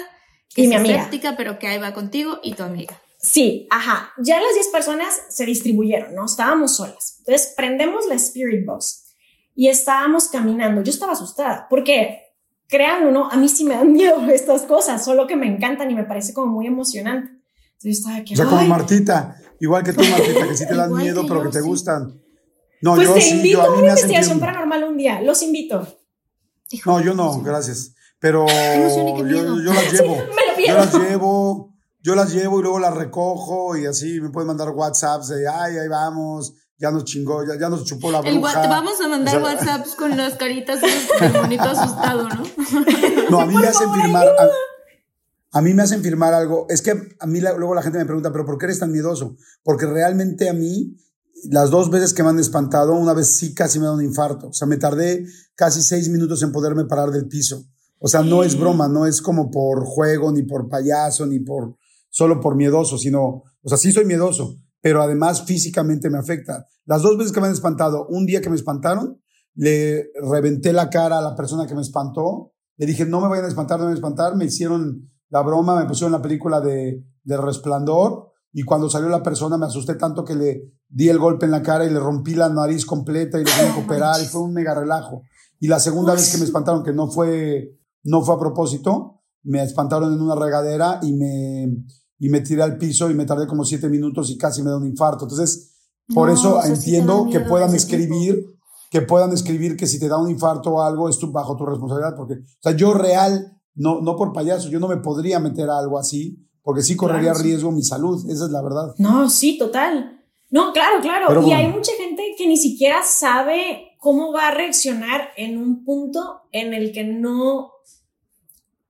que es mi escéptica, pero que ahí va contigo, y tu amiga. Sí, ajá. Ya las 10 personas se distribuyeron, ¿no? Estábamos solas. Entonces prendemos la Spirit Box y estábamos caminando. Yo estaba asustada porque créanlo no, a mí sí me dan (laughs) miedo estas cosas, solo que me encantan y me parece como muy emocionante. Entonces estaba que, o sea, como Martita, igual que tú, (laughs) Martita, que sí te dan miedo, pero que te gustan. No, pues yo te invito a, una investigación paranormal un día, los invito. no, yo no, gracias. Pero (laughs) yo, yo, las (laughs) llevo. yo las llevo, yo las llevo y luego las recojo y así me pueden mandar WhatsApps de, ay, ahí vamos, ya nos chingó, ya, ya nos chupó la bruja. te vamos a mandar WhatsApps con las caritas del bonito asustado, ¿no? No, a mí me hacen firmar. A, mí me hacen firmar algo. Es que a mí luego la gente me pregunta, ¿pero por qué eres tan miedoso? Porque realmente a mí las dos veces que me han espantado, una vez sí casi me da un infarto. O sea, me tardé casi seis minutos en poderme parar del piso. O sea, no es broma, no es como por juego, ni por payaso, ni por solo por miedoso, sino, o sea, sí soy miedoso, pero además físicamente me afecta. Las dos veces que me han espantado, un día que me espantaron, le reventé la cara a la persona que me espantó, le dije, no me vayan a espantar, no me vayan a espantar, me hicieron la broma, me pusieron la película de, de Resplandor, y cuando salió la persona me asusté tanto que le di el golpe en la cara y le rompí la nariz completa y le tuve que operar y fue un mega relajo. Y la segunda vez que me espantaron, que no fue, no fue a propósito, me espantaron en una regadera y me, y me tiré al piso y me tardé como siete minutos y casi me da un infarto. Entonces, por eso entiendo que puedan escribir, que puedan escribir que si te da un infarto o algo es tu, bajo tu responsabilidad, porque, o sea, yo real, no, no por payaso, yo no me podría meter a algo así, porque sí correría riesgo mi salud, esa es la verdad. No, sí, total. No, claro, claro. y hay mucha gente que ni siquiera sabe cómo va a reaccionar en un punto en el que no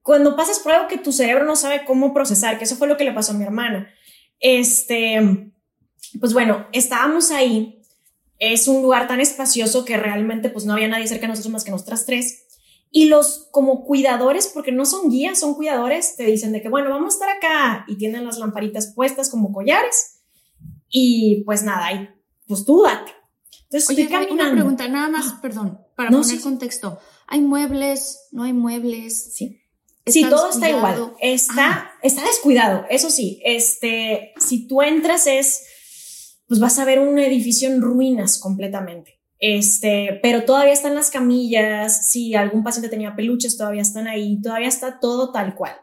cuando pasas por algo que tu cerebro no sabe cómo procesar, que eso fue lo que le pasó a mi hermana. Este, pues bueno, estábamos ahí. Es un lugar tan espacioso que realmente pues no había nadie cerca de nosotros más que nosotras tres. Y los como cuidadores, porque no son guías, son cuidadores, te dicen de que, bueno, vamos a estar acá y tienen las lamparitas puestas como collares. Y pues nada, y pues tú date. Entonces, Oye, una pregunta, nada más, perdón, para poner contexto. ¿Hay muebles? ¿No hay muebles? Sí. Sí, todo está igual. Está, ah. está descuidado. Eso sí, este, si tú entras es, pues vas a ver un edificio en ruinas completamente. Este, pero todavía están las camillas. Si algún paciente tenía peluches, todavía están ahí. Todavía está todo tal cual.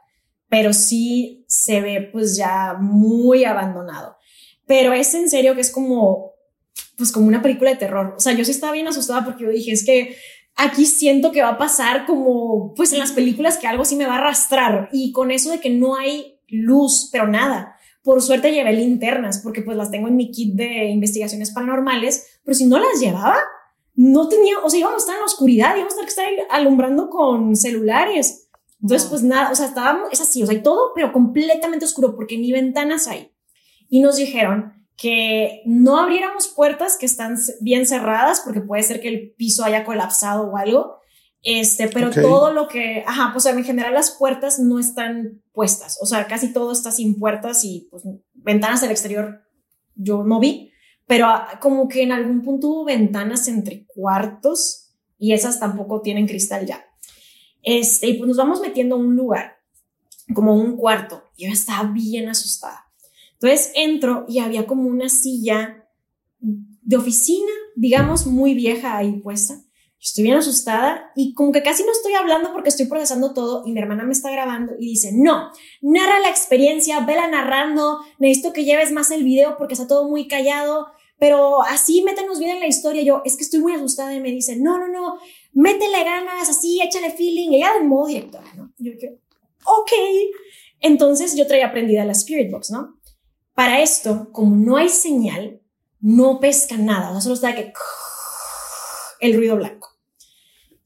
Pero sí se ve, pues ya muy abandonado. Pero es en serio que es como, pues como una película de terror. O sea, yo sí estaba bien asustada porque yo dije, es que aquí siento que va a pasar como, pues en las películas que algo sí me va a arrastrar y con eso de que no hay luz, pero nada. Por suerte llevé linternas porque pues las tengo en mi kit de investigaciones paranormales, pero si no las llevaba, no tenía, o sea, íbamos a estar en la oscuridad, íbamos a que estar alumbrando con celulares. Entonces, pues nada, o sea, estábamos, es así, o sea, todo, pero completamente oscuro porque ni ventanas hay. Y nos dijeron, que no abriéramos puertas que están bien cerradas porque puede ser que el piso haya colapsado o algo. Este, pero todo lo que, ajá, pues en general las puertas no están puestas, o sea, casi todo está sin puertas y pues ventanas al exterior yo no vi, pero ah, como que en algún punto hubo ventanas entre cuartos y esas tampoco tienen cristal ya. Este, y pues nos vamos metiendo a un lugar, como un cuarto, yo estaba bien asustada entonces entro y había como una silla de oficina, digamos, muy vieja ahí puesta. Estoy bien asustada y como que casi no estoy hablando porque estoy procesando todo y mi hermana me está grabando y dice, no, narra la experiencia, vela narrando, necesito que lleves más el video porque está todo muy callado, pero así métenos bien en la historia. Yo, es que estoy muy asustada y me dice, no, no, no, métele ganas, así, échale feeling, ella de modo directora, ¿no? Yo dije, ok. Entonces yo traía aprendida la Spirit Box, ¿no? Para esto, como no hay señal, no pesca nada, solo está que el ruido blanco.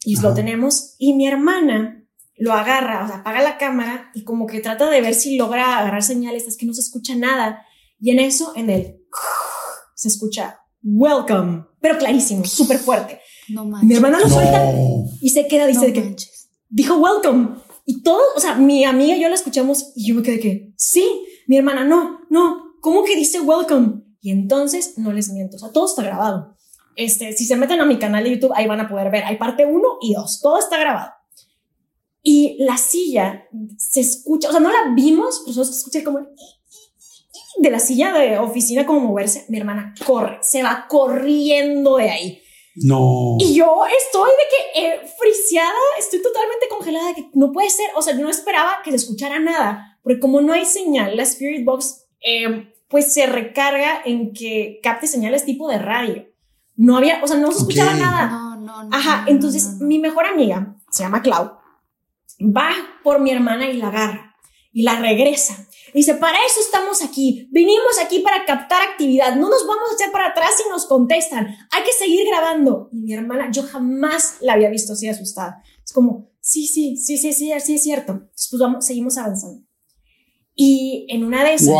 Y lo tenemos y mi hermana lo agarra, o sea, apaga la cámara y como que trata de ver si logra agarrar señales, es que no se escucha nada. Y en eso, en el se escucha welcome, pero clarísimo, súper fuerte. No manches. Mi hermana lo suelta y se queda, dice que dijo welcome. Y todo, o sea, mi amiga y yo la escuchamos y yo me quedé que sí. Mi hermana, no, no, ¿cómo que dice welcome? Y entonces no les miento, o sea, todo está grabado. Este, si se meten a mi canal de YouTube, ahí van a poder ver. Hay parte 1 y 2, todo está grabado. Y la silla se escucha, o sea, no la vimos, pero se escucha como de la silla de oficina como moverse. Mi hermana corre, se va corriendo de ahí. No. Y yo estoy de que eh, friseada, estoy totalmente congelada, de que no puede ser, o sea, yo no esperaba que se escuchara nada porque como no hay señal, la Spirit Box eh, pues se recarga en que capte señales tipo de radio. No había, o sea, no se escuchaba nada. No, no, no. Ajá, entonces mi mejor amiga, se llama Clau, va por mi hermana y la agarra y la regresa. Dice, para eso estamos aquí. Vinimos aquí para captar actividad. No nos vamos a echar para atrás si nos contestan. Hay que seguir grabando. Y mi hermana, yo jamás la había visto así asustada. Es como, sí, sí, sí, sí, sí, sí, es cierto. Entonces, pues vamos, seguimos avanzando. Y en una de esas,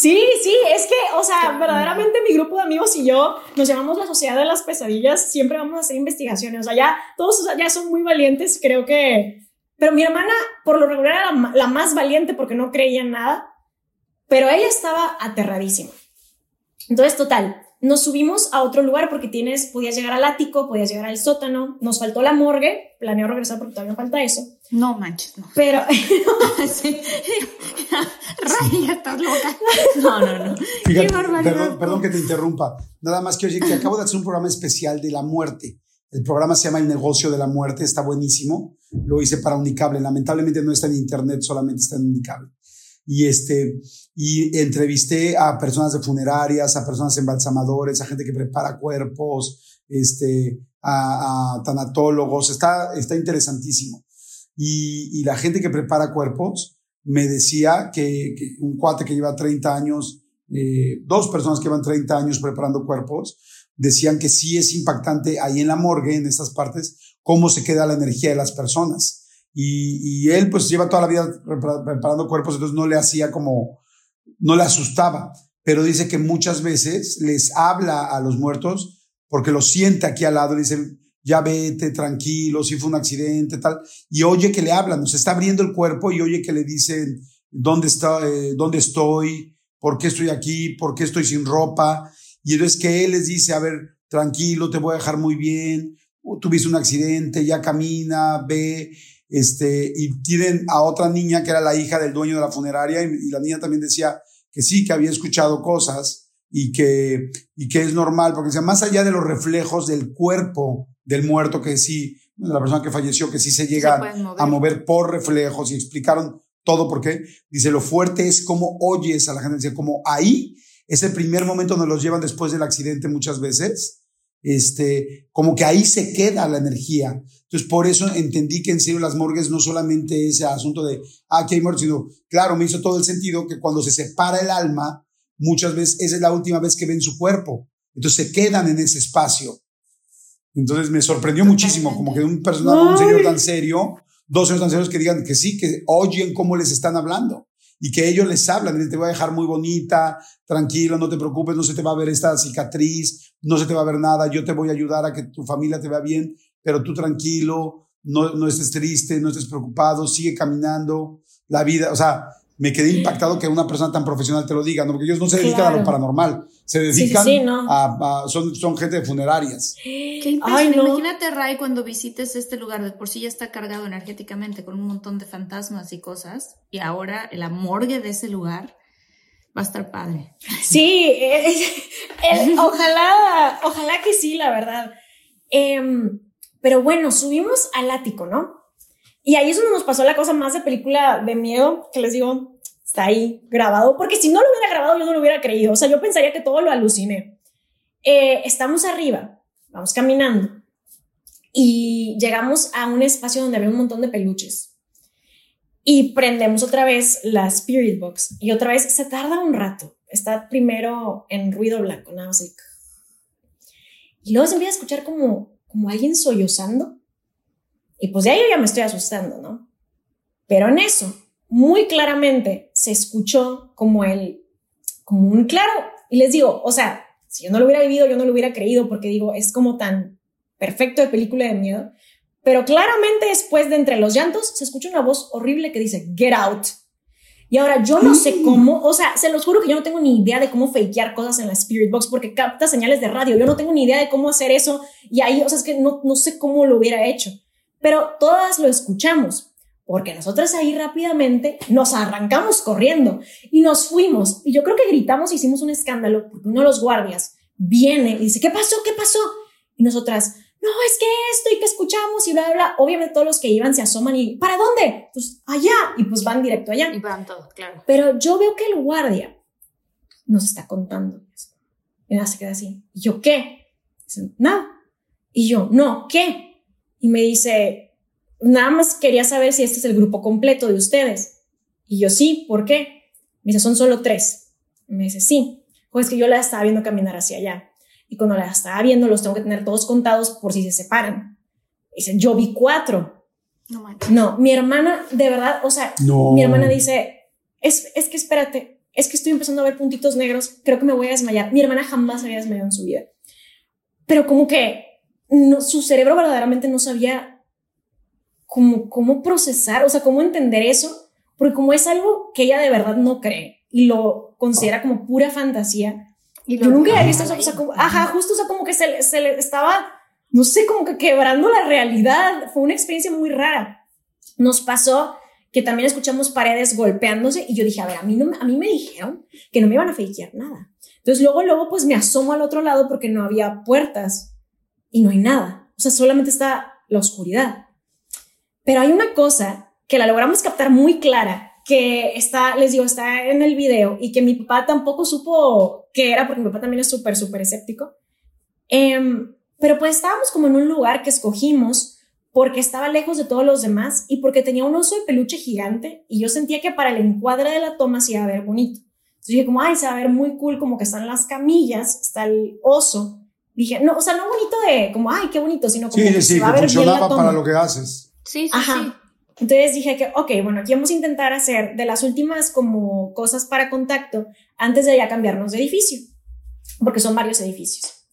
Sí, sí, es que, o sea, verdaderamente mi grupo de amigos y yo nos llamamos la Sociedad de las Pesadillas, siempre vamos a hacer investigaciones, o sea, ya todos ya son muy valientes, creo que, pero mi hermana por lo regular era la, la más valiente porque no creía en nada, pero ella estaba aterradísima. Entonces, total, nos subimos a otro lugar porque tienes, podías llegar al ático, podías llegar al sótano, nos faltó la morgue, planeo regresar porque todavía falta eso. No manches, no. Pero, (laughs) sí. (laughs) Raya, estás loca. No, no, no. Fíjate, Qué barbaridad. perdón, perdón que te interrumpa. Nada más quiero decir que acabo de hacer un programa especial de la muerte. El programa se llama El negocio de la muerte, está buenísimo. Lo hice para Unicable. Lamentablemente no está en internet, solamente está en Unicable. Y este, y entrevisté a personas de funerarias, a personas embalsamadores, a gente que prepara cuerpos, este, a, tanatólogos. Está, está interesantísimo. Y, la gente que prepara cuerpos me decía que, que un cuate que lleva 30 años, eh, dos personas que llevan 30 años preparando cuerpos, decían que sí es impactante ahí en la morgue, en estas partes, cómo se queda la energía de las personas. Y, él pues lleva toda la vida prepara- preparando cuerpos, entonces no le hacía como, no le asustaba, pero dice que muchas veces les habla a los muertos porque los siente aquí al lado dice, ya vete, tranquilo, si fue un accidente, tal, y oye que le hablan, nos está abriendo el cuerpo y oye que le dicen, ¿dónde, está, eh, ¿dónde estoy? ¿Por qué estoy aquí? ¿Por qué estoy sin ropa? Y entonces que él les dice, a ver, tranquilo, te voy a dejar muy bien, tuviste un accidente, ya camina, ve, este, y tienen a otra niña que era la hija del dueño de la funeraria y, y la niña también decía que sí, que había escuchado cosas y que, y que es normal, porque decía, más allá de los reflejos del cuerpo del muerto, que sí, de la persona que falleció, que sí se llega mover. a mover por reflejos y explicaron todo por qué. Dice, lo fuerte es cómo oyes a la gente, dice, como ahí es el primer momento donde los llevan después del accidente muchas veces, este, como que ahí se queda la energía. Entonces, por eso entendí que en serio las morgues no solamente ese asunto de, ah, aquí hay muertos, sino, claro, me hizo todo el sentido que cuando se separa el alma, muchas veces esa es la última vez que ven su cuerpo. Entonces se quedan en ese espacio. Entonces me sorprendió muchísimo, como que un personaje, un señor tan serio, dos señores tan serios que digan que sí, que oyen cómo les están hablando y que ellos les hablan, te voy a dejar muy bonita, tranquilo, no te preocupes, no se te va a ver esta cicatriz, no se te va a ver nada, yo te voy a ayudar a que tu familia te vea bien, pero tú tranquilo, no, no estés triste, no estés preocupado, sigue caminando, la vida, o sea, me quedé impactado que una persona tan profesional te lo diga, ¿no? porque ellos no se dedican a Claro. lo paranormal, se sí, dedican sí, ¿no? a, a- son, son gente de funerarias. (gasps) Qué Ay, no. Imagínate, Ray, cuando visites este lugar, de por sí ya está cargado energéticamente con un montón de fantasmas y cosas, y ahora la morgue de ese lugar va a estar padre. Sí, eh, (laughs) eh, ojalá, ojalá que sí, la verdad. Em, pero bueno, subimos al ático, ¿no? Y ahí es donde nos pasó la cosa más de película de miedo, que les digo, está ahí grabado, porque si no lo hubiera grabado yo no lo hubiera creído, o sea, yo pensaría que todo lo aluciné. Eh, estamos arriba, vamos caminando, y llegamos a un espacio donde había un montón de peluches. Y prendemos otra vez la Spirit Box. Y otra vez se tarda un rato. Está primero en ruido blanco, nada más. Y luego se empieza a escuchar como, como alguien sollozando. Y pues de ahí yo ya me estoy asustando, ¿no? Pero en eso, muy claramente se escuchó como el, como un claro. Y les digo, o sea, si yo no lo hubiera vivido, yo no lo hubiera creído porque digo, es como tan perfecto de película de miedo. Pero claramente después de entre los llantos se escucha una voz horrible que dice, get out. Y ahora yo no sé cómo, o sea, se los juro que yo no tengo ni idea de cómo fakear cosas en la Spirit Box porque capta señales de radio. Yo no tengo ni idea de cómo hacer eso. Y ahí, o sea, es que no, no sé cómo lo hubiera hecho. Pero todas lo escuchamos porque nosotras ahí rápidamente nos arrancamos corriendo y nos fuimos. Y yo creo que gritamos hicimos un escándalo porque uno de los guardias viene y dice, ¿qué pasó? ¿Qué pasó? Y nosotras, no, es que esto y que escuchamos y bla, bla, bla. Obviamente todos los que iban se asoman y, ¿para dónde? Pues allá. Y pues van directo allá. Y van todos, claro. Pero yo veo que el guardia nos está contando. Y nada, se queda así. ¿Y yo qué? Dice, nada. Y yo, no, ¿qué? Y me dice, nada más quería saber si este es el grupo completo de ustedes. Y yo, sí, ¿por qué? Me dice, son solo tres. Y me dice, sí. Pues que yo la estaba viendo caminar hacia allá. Y cuando la estaba viendo, los tengo que tener todos contados por si se separan. Dice, yo vi cuatro. No manches. No, mi hermana, de verdad, o sea, No. mi hermana dice, es, es que espérate, es que estoy empezando a ver puntitos negros, creo que me voy a desmayar. Mi hermana jamás había desmayado en su vida. Pero como que su cerebro verdaderamente no sabía cómo, cómo procesar, o sea, cómo entender eso, porque como es algo que ella de verdad no cree y lo considera como pura fantasía, y yo nunca había visto eso, o sea, como, ajá, justo, o sea, como que se, se le estaba, no sé, como que quebrando la realidad, fue una experiencia muy rara. Nos pasó que también escuchamos paredes golpeándose y yo dije, a ver, a mí, no, a mí me dijeron que no me iban a fakear nada. Entonces luego, luego, pues me asomo al otro lado porque no había puertas y no hay nada. O sea, solamente está la oscuridad. Pero hay una cosa que la logramos captar muy clara, que está, les digo, está en el video y que mi papá tampoco supo qué era, porque mi papá también es súper, súper escéptico. Em, pero pues estábamos como en un lugar que escogimos porque estaba lejos de todos los demás y porque tenía un oso de peluche gigante y yo sentía que para el encuadre de la toma se iba a ver bonito. Entonces dije como, ay, se va a ver muy cool, como que están las camillas, está el oso. Dije, no, o sea, no bonito de como, ay, qué bonito, sino como que se va a ver bien la toma. para lo que haces. Sí, sí, sí. Entonces dije que, ok, bueno, aquí vamos a intentar hacer de las últimas como cosas para contacto antes de ya cambiarnos de edificio, porque son varios edificios.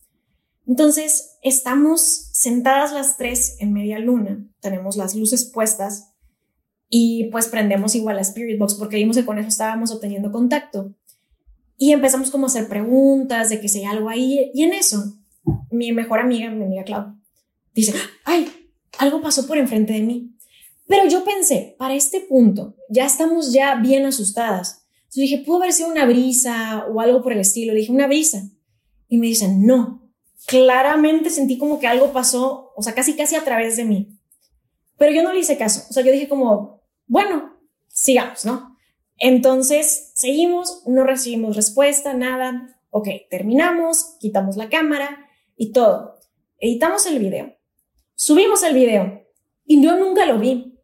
Entonces, estamos sentadas las tres en media luna, tenemos las luces puestas y pues prendemos igual la Spirit Box porque vimos que con eso estábamos obteniendo contacto. Y empezamos como a hacer preguntas de que si hay algo ahí. Y en eso, mi mejor amiga, mi amiga Clau, dice, ay, algo pasó por enfrente de mí. Pero yo pensé, para este punto, ya estamos ya bien asustadas. Entonces dije, pudo haber sido una brisa o algo por el estilo. Le dije, una brisa. Y me dicen, no, claramente sentí como que algo pasó, o sea, casi casi a través de mí. Pero yo no le hice caso, o sea, yo dije como, bueno, sigamos, ¿no? Entonces, seguimos, no recibimos respuesta, nada. Ok, terminamos, quitamos la cámara y todo. Editamos el video, subimos el video y yo nunca lo vi.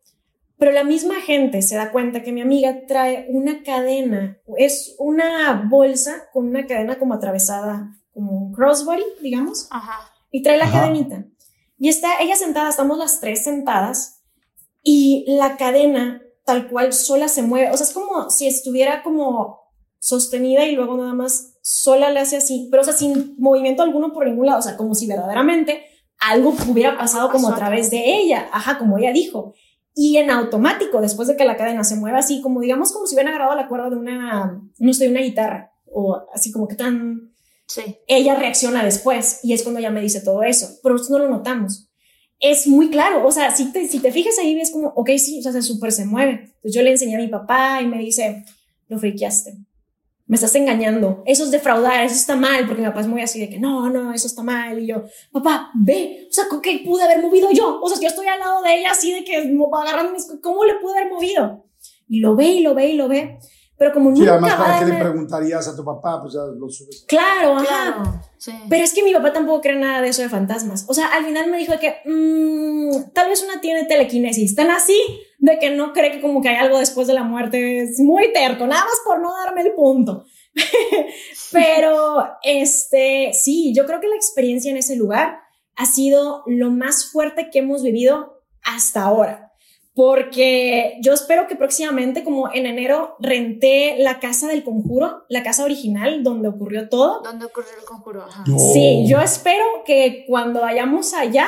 Pero la misma gente se da cuenta que mi amiga trae una cadena, es una bolsa con una cadena como atravesada como un crossbody, digamos, y trae la cadenita. Y está ella sentada, estamos las tres sentadas, y la cadena tal cual sola se mueve, o sea, es como si estuviera como sostenida y luego nada más sola le hace así, pero o sea, sin movimiento alguno por ningún lado, o sea, como si verdaderamente algo hubiera pasado como a través de ella, ajá, como ella dijo. Y en automático, después de que la cadena se mueva así, como digamos, como si hubieran agarrado la cuerda de una, no sé, una guitarra, o así como que tan ella reacciona después y es cuando ella me dice todo eso, pero nosotros no lo notamos. Es muy claro, o sea, si te, si te fijas ahí, ves como, ok, sí, o sea, se súper se mueve. Entonces yo le enseñé a mi papá y me dice, lo friqueaste, me estás engañando, eso es defraudar, eso está mal, porque mi papá es muy así de que no, no, eso está mal. Y yo, papá, ve, o sea, ¿qué pude haber movido yo? O sea, yo estoy al lado de ella así de que agarrando mis, ¿cómo le pude haber movido? Y lo ve y lo ve y lo ve. Pero como nunca. además, ¿para qué le preguntarías a tu papá? Pues ya lo subes. Claro, ajá. Pero es que mi papá tampoco cree nada de eso de fantasmas. O sea, al final me dijo que mmm, tal vez una tiene telequinesis. Tan así de que no cree que como que hay algo después de la muerte. Es muy terco, nada más por no darme el punto. (laughs) Pero, este, sí, yo creo que la experiencia en ese lugar ha sido lo más fuerte que hemos vivido hasta ahora porque yo espero que próximamente, como en enero, renté la casa del conjuro, la casa original donde ocurrió todo. Donde ocurrió el conjuro. Sí, yo espero que cuando vayamos allá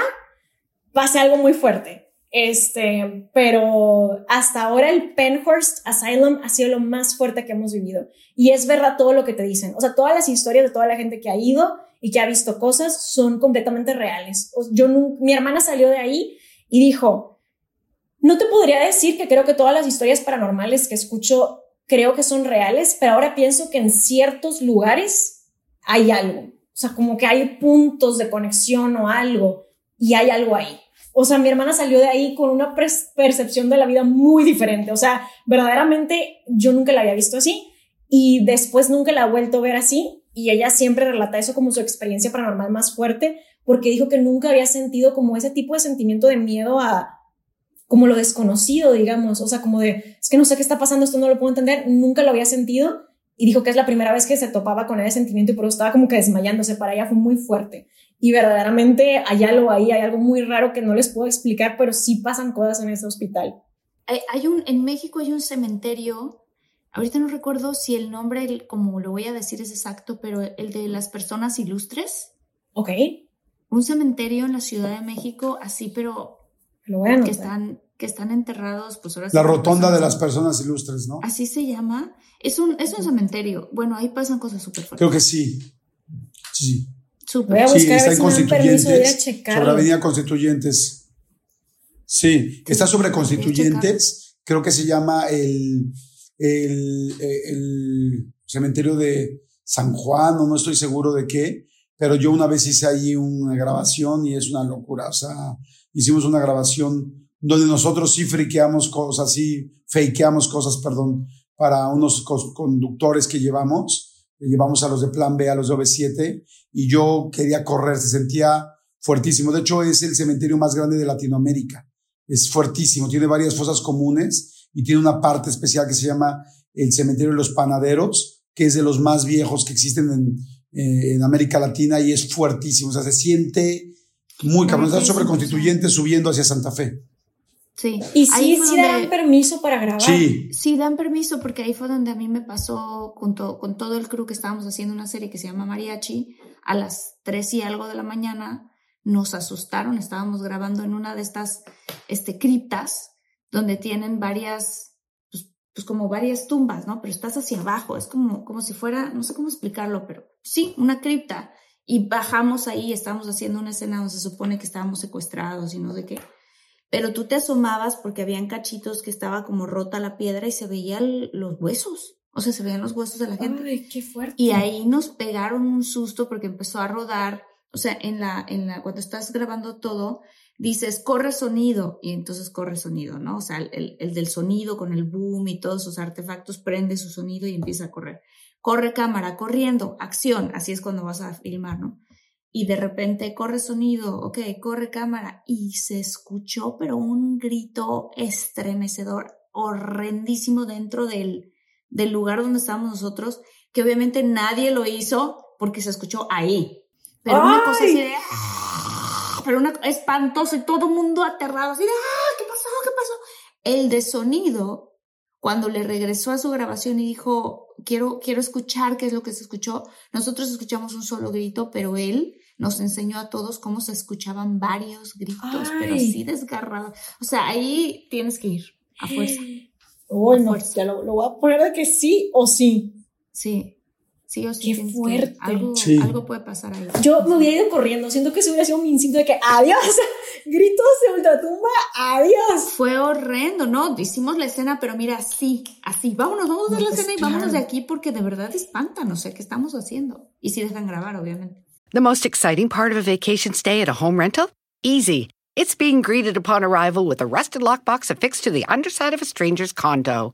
pase algo muy fuerte. Este, pero hasta ahora el Penhurst Asylum ha sido lo más fuerte que hemos vivido. Y es verdad todo lo que te dicen. O sea, todas las historias de toda la gente que ha ido y que ha visto cosas son completamente reales. Yo, mi hermana salió de ahí y dijo, no te podría decir que creo que todas las historias paranormales que escucho creo que son reales, pero ahora pienso que en ciertos lugares hay algo. O sea, como que hay puntos de conexión o algo y hay algo ahí. O sea, mi hermana salió de ahí con una percepción de la vida muy diferente. O sea, verdaderamente yo nunca la había visto así y después nunca la he vuelto a ver así. Y ella siempre relata eso como su experiencia paranormal más fuerte porque dijo que nunca había sentido como ese tipo de sentimiento de miedo a, como lo desconocido, digamos, o sea, como de, es que no sé qué está pasando, esto no lo puedo entender, nunca lo había sentido y dijo que es la primera vez que se topaba con ese sentimiento y por eso estaba como que desmayándose, para ella fue muy fuerte. Y verdaderamente hay algo ahí, hay algo muy raro que no les puedo explicar, pero sí pasan cosas en ese hospital. Hay, un, en México hay un cementerio ahorita no recuerdo si el nombre, como lo voy a decir, es exacto, pero el de las personas ilustres. Ok. Un cementerio en la Ciudad de México, así, pero Lo bueno. que están, que están enterrados, pues ahora sí La rotonda de las personas ilustres, ¿no? Así se llama. Es un, es un cementerio. Bueno, ahí pasan cosas súper fuertes. Creo que sí. Sí, Súper. Voy a sí, buscar a está ver en si me dan permiso de ir a Constituyentes. Sobre Avenida Constituyentes. Sí, está sobre Constituyentes. Creo que se llama el, el, el cementerio de San Juan, o no estoy seguro de qué, pero yo una vez hice allí una grabación y es una locura. O sea, hicimos una grabación donde nosotros sí friqueamos cosas, sí fakeamos cosas, perdón, para unos conductores que llevamos. Llevamos a los de Plan B, a los de OV7, y yo quería correr, se sentía fuertísimo. De hecho, es el cementerio más grande de Latinoamérica. Es fuertísimo, tiene varias fosas comunes y tiene una parte especial que se llama el cementerio de los panaderos, que es de los más viejos que existen en, eh, en América Latina y es fuertísimo. O sea, se siente muy cabrón. Está sobre Constituyente subiendo hacia Santa Fe. Sí. Y sí, sí donde- dan permiso para grabar. Sí, Sí, dan permiso porque ahí fue donde a mí me pasó junto con todo el crew que estábamos haciendo una serie que se llama Mariachi. A las tres y algo de la mañana nos asustaron. Estábamos grabando en una de estas este, criptas donde tienen varias, pues, pues como varias tumbas, ¿no? Pero estás hacia abajo. Es como, como si fuera, no sé cómo explicarlo, pero sí, una cripta. Y bajamos ahí, estábamos haciendo una escena donde se supone que estábamos secuestrados y no sé qué pero tú te asomabas porque habían cachitos que estaba como rota la piedra y se veían los huesos, o sea, se veían los huesos de la gente. Ay, qué fuerte. Y ahí nos pegaron un susto porque empezó a rodar, o sea, en la, en la, cuando estás grabando todo, dices, corre sonido, y entonces corre sonido, ¿no? O sea, el, el del sonido con el boom y todos sus artefactos prende su sonido y empieza a correr. Corre cámara, corriendo, acción, así es cuando vas a filmar, ¿no? Y de repente corre sonido, ok, corre cámara, y se escuchó, pero un grito estremecedor, horrendísimo dentro del, del lugar donde estábamos nosotros, que obviamente nadie lo hizo porque se escuchó ahí. Pero una cosa así de... "Ah", Pero una espantoso y todo el mundo aterrado, así de... "Ah, ¿Qué pasó? ¿Qué pasó? El de sonido, cuando le regresó a su grabación y dijo, quiero, quiero escuchar qué es lo que se escuchó, nosotros escuchamos un solo grito, pero él nos enseñó a todos cómo se escuchaban varios gritos, pero así desgarrados. O sea, ahí tienes que ir a fuerza. (gasps) Uy, no, fuerza. ya lo, lo voy a poner de que sí o sí. Sí, sí o sí. Qué fuerte. Algo, Sí. algo puede pasar ahí. Yo me hubiera ido corriendo. Siento que ese hubiera sido mi instinto de que adiós. (laughs) Gritos de ultratumba, adiós. Fue horrendo, ¿no? Hicimos la escena, pero mira, así, así. Vámonos, vamos a ver No, la pues, escena y vámonos de aquí porque de verdad espantan, no sé qué estamos haciendo. Y si dejan grabar, obviamente. The most exciting part of a vacation stay at a home rental? Easy. It's being greeted upon arrival with a rusted lockbox affixed to the underside of a stranger's condo.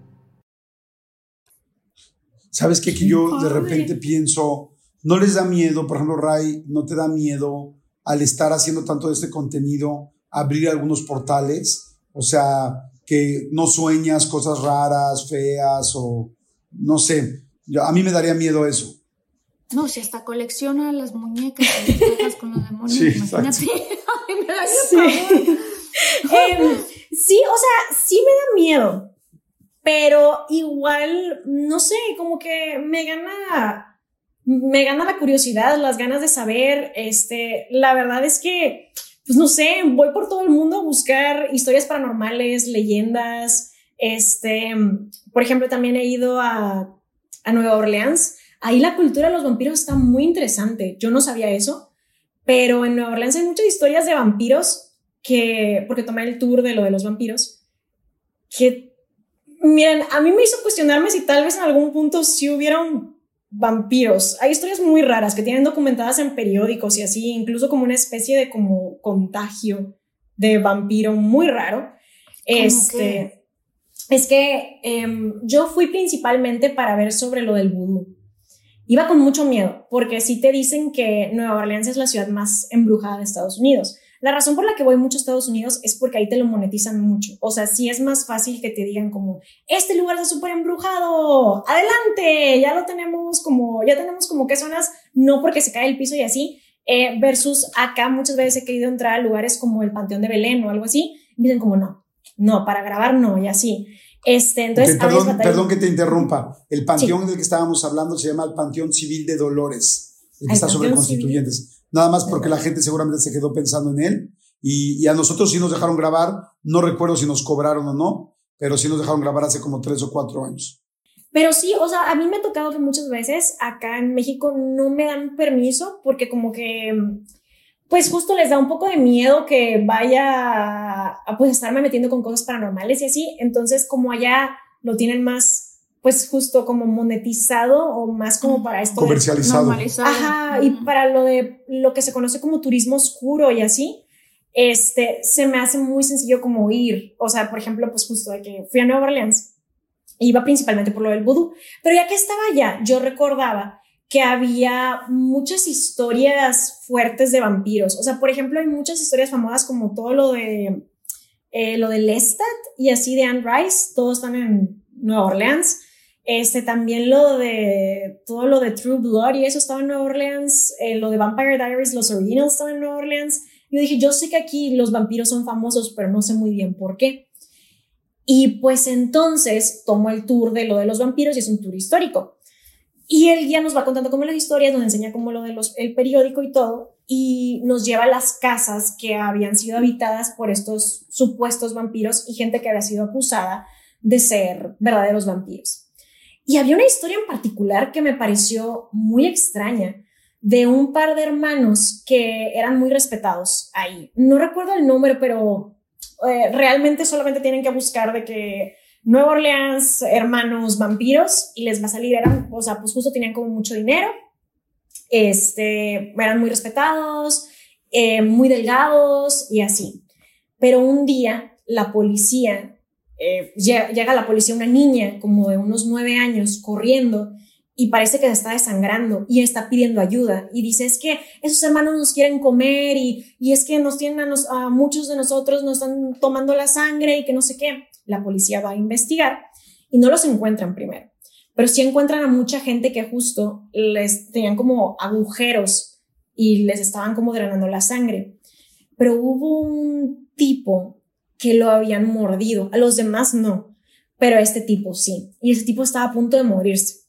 ¿Sabes qué? Que yo de repente pienso, no les da miedo, por ejemplo, Ray, no te da miedo al estar haciendo tanto de este contenido, abrir algunos portales, o sea, que no sueñas cosas raras, feas o no sé, Yo- a mí me daría miedo eso. No, si hasta colecciona las muñecas y las cajas con los demonios, Sí, imagínate. (laughs) Ay, me daría Sí. (laughs) Em, sí, o sea, sí me da miedo, pero igual, no sé, como que me gana, me gana la curiosidad, las ganas de saber, este, la verdad es que, pues no sé, voy por todo el mundo a buscar historias paranormales, leyendas, este, por ejemplo, también he ido a, a Nueva Orleans, ahí la cultura de los vampiros está muy interesante, yo no sabía eso, pero en Nueva Orleans hay muchas historias de vampiros que, porque tomé el tour de lo de los vampiros, que, miren, a mí me hizo cuestionarme si tal vez en algún punto sí hubieron vampiros. Hay historias muy raras que tienen documentadas en periódicos y así, incluso como una especie de como contagio de vampiro muy raro. Este, es que em, yo fui principalmente para ver sobre lo del vudú. Iba con mucho miedo, porque sí te dicen que Nueva Orleans es la ciudad más embrujada de Estados Unidos. La razón por la que voy mucho a Estados Unidos es porque ahí te lo monetizan mucho. O sea, sí es más fácil que te digan como, este lugar está súper embrujado, adelante, ya lo tenemos como, ya tenemos como que zonas, no porque se cae el piso y así, eh, versus acá muchas veces he querido entrar a lugares como el Panteón de Belén o algo así, y dicen como, no, no, para grabar no, y así. Este, entonces, perdón, perdón, que te interrumpa. El panteón del que estábamos hablando se llama el Panteón Civil de Dolores, el que está sobre constituyentes. Nada más porque la gente seguramente se quedó pensando en él y, a nosotros sí nos dejaron grabar. No recuerdo si nos cobraron o no, pero sí nos dejaron grabar hace como tres o cuatro años. Pero sí, o sea, a mí me ha tocado que muchas veces acá en México no me dan permiso porque como que pues justo les da un poco de miedo que vaya a pues estarme metiendo con cosas paranormales y así. Entonces, como allá lo tienen más, pues justo como monetizado o más como para esto. Comercializado. Ajá, y para lo de lo que se conoce como turismo oscuro y así, este, se me hace muy sencillo como ir. O sea, por ejemplo, pues justo de que fui a Nueva Orleans, iba principalmente por lo del vudú, pero ya que estaba allá, yo recordaba que había muchas historias fuertes de vampiros. O sea, por ejemplo, hay muchas historias famosas como todo lo de eh, lo de Lestat y así de Anne Rice, todos están en Nueva Orleans. Este, también lo de todo lo de True Blood y eso estaba en Nueva Orleans, eh, lo de Vampire Diaries, los originals estaban en Nueva Orleans. Yo dije, yo sé que aquí los vampiros son famosos, pero no sé muy bien por qué. Y pues entonces tomo el tour de lo de los vampiros y es un tour histórico. Y él ya nos va contando como las historias, nos enseña como lo de los, el periódico y todo, y nos lleva a las casas que habían sido habitadas por estos supuestos vampiros y gente que había sido acusada de ser verdaderos vampiros. Y había una historia en particular que me pareció muy extraña de un par de hermanos que eran muy respetados ahí. No recuerdo el nombre, pero eh, realmente solamente tienen que buscar de que Nueva Orleans, hermanos vampiros, y les va a salir, eran, o sea, pues justo tenían como mucho dinero, este, eran muy respetados, eh, muy delgados y así. Pero un día la policía, eh, llega, la policía una niña como de unos nueve años corriendo y parece que se está desangrando y está pidiendo ayuda y dice es que esos hermanos nos quieren comer y, y es que nos tienen a, a muchos de nosotros nos están tomando la sangre y que no sé qué la policía va a investigar y no los encuentran primero, pero sí encuentran a mucha gente que justo les tenían como agujeros y les estaban como drenando la sangre. Pero hubo un tipo que lo habían mordido, a los demás no, pero a este tipo sí. Y ese tipo estaba a punto de morirse.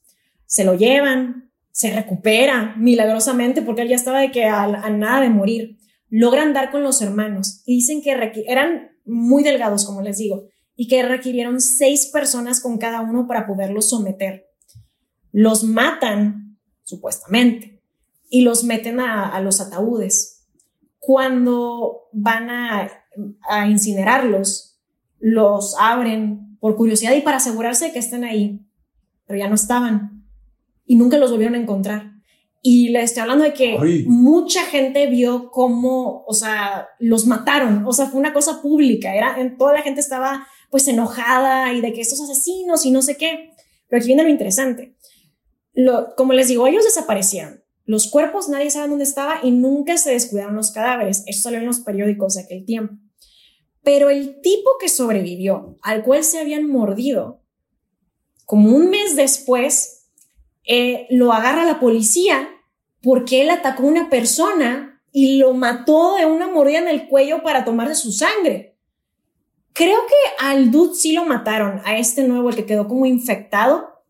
Se lo llevan, se recupera milagrosamente porque él ya estaba de que a, nada de morir. Logran dar con los hermanos y dicen que eran muy delgados, como les digo, y que requirieron seis personas con cada uno para poderlos someter. Los matan, supuestamente, y los meten a, los ataúdes. Cuando van a, a incinerarlos, los abren por curiosidad y para asegurarse de que estén ahí, pero ya no estaban y nunca los volvieron a encontrar. Y le estoy hablando de que mucha gente vio cómo, o sea, los mataron. O sea, fue una cosa pública. Era, toda la gente estaba pues enojada y de que estos asesinos y no sé qué. Pero aquí viene lo interesante. Lo, como les digo, ellos desaparecieron. Los cuerpos nadie sabe dónde estaba y nunca se descuidaron los cadáveres. Eso salió en los periódicos de aquel tiempo. Pero el tipo que sobrevivió, al cual se habían mordido, como un mes después, eh, lo agarra la policía porque él atacó a una persona y lo mató de una mordida en el cuello para tomarse su sangre. Creo que al dude sí lo mataron, a este nuevo, el que quedó como infectado,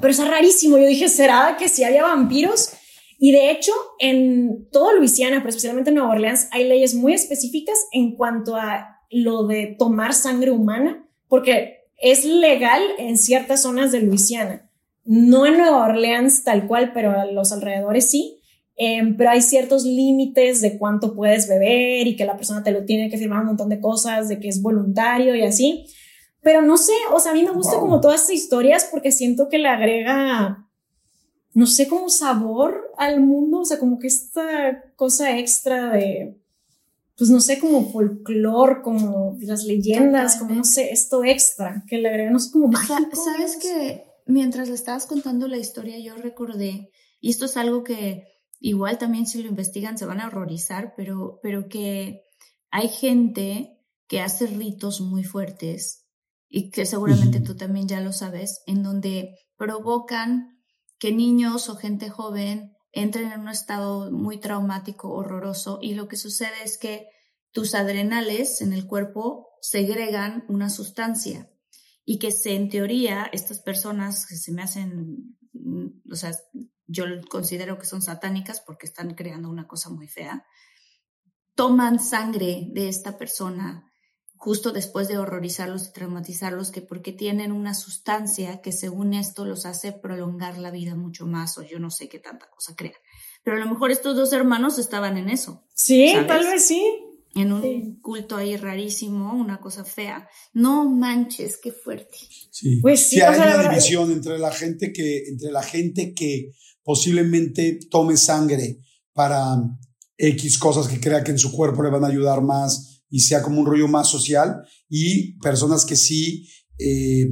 pero es rarísimo. Yo dije, ¿será que sí había vampiros? Y de hecho, en toda Luisiana, pero especialmente en Nueva Orleans, hay leyes muy específicas en cuanto a lo de tomar sangre humana, porque es legal en ciertas zonas de Luisiana. No en Nueva Orleans tal cual, pero a los alrededores sí. Em, pero hay ciertos límites de cuánto puedes beber y que la persona te lo tiene que firmar un montón de cosas, de que es voluntario y así. Pero no sé, o sea, a mí me gusta como todas estas historias porque siento que le agrega, no sé, como sabor al mundo, o sea, como que esta cosa extra de, pues no sé, como folclore, como las leyendas, como no sé, esto extra que le agrega, no sé, como mágico. Sabes que mientras le estabas contando la historia, yo recordé, y esto es algo que igual también si lo investigan se van a horrorizar, pero, pero que hay gente que hace ritos muy fuertes y que seguramente tú también ya lo sabes, en donde provocan que niños o gente joven entren en un estado muy traumático, horroroso, y lo que sucede es que tus adrenales en el cuerpo segregan una sustancia y que se, en teoría estas personas que se me hacen, mm, o sea, yo considero que son satánicas porque están creando una cosa muy fea, toman sangre de esta persona justo después de horrorizarlos y traumatizarlos, que porque tienen una sustancia que según esto los hace prolongar la vida mucho más, o yo no sé qué tanta cosa crean. Pero a lo mejor estos dos hermanos estaban en eso. Sí, tal vez sí. En un culto ahí rarísimo, una cosa fea. No manches, qué fuerte. Sí, pues sí, hay una división entre la gente que, entre la gente que posiblemente tome sangre para X cosas que crea que en su cuerpo le van a ayudar más y sea como un rollo más social y personas que sí eh,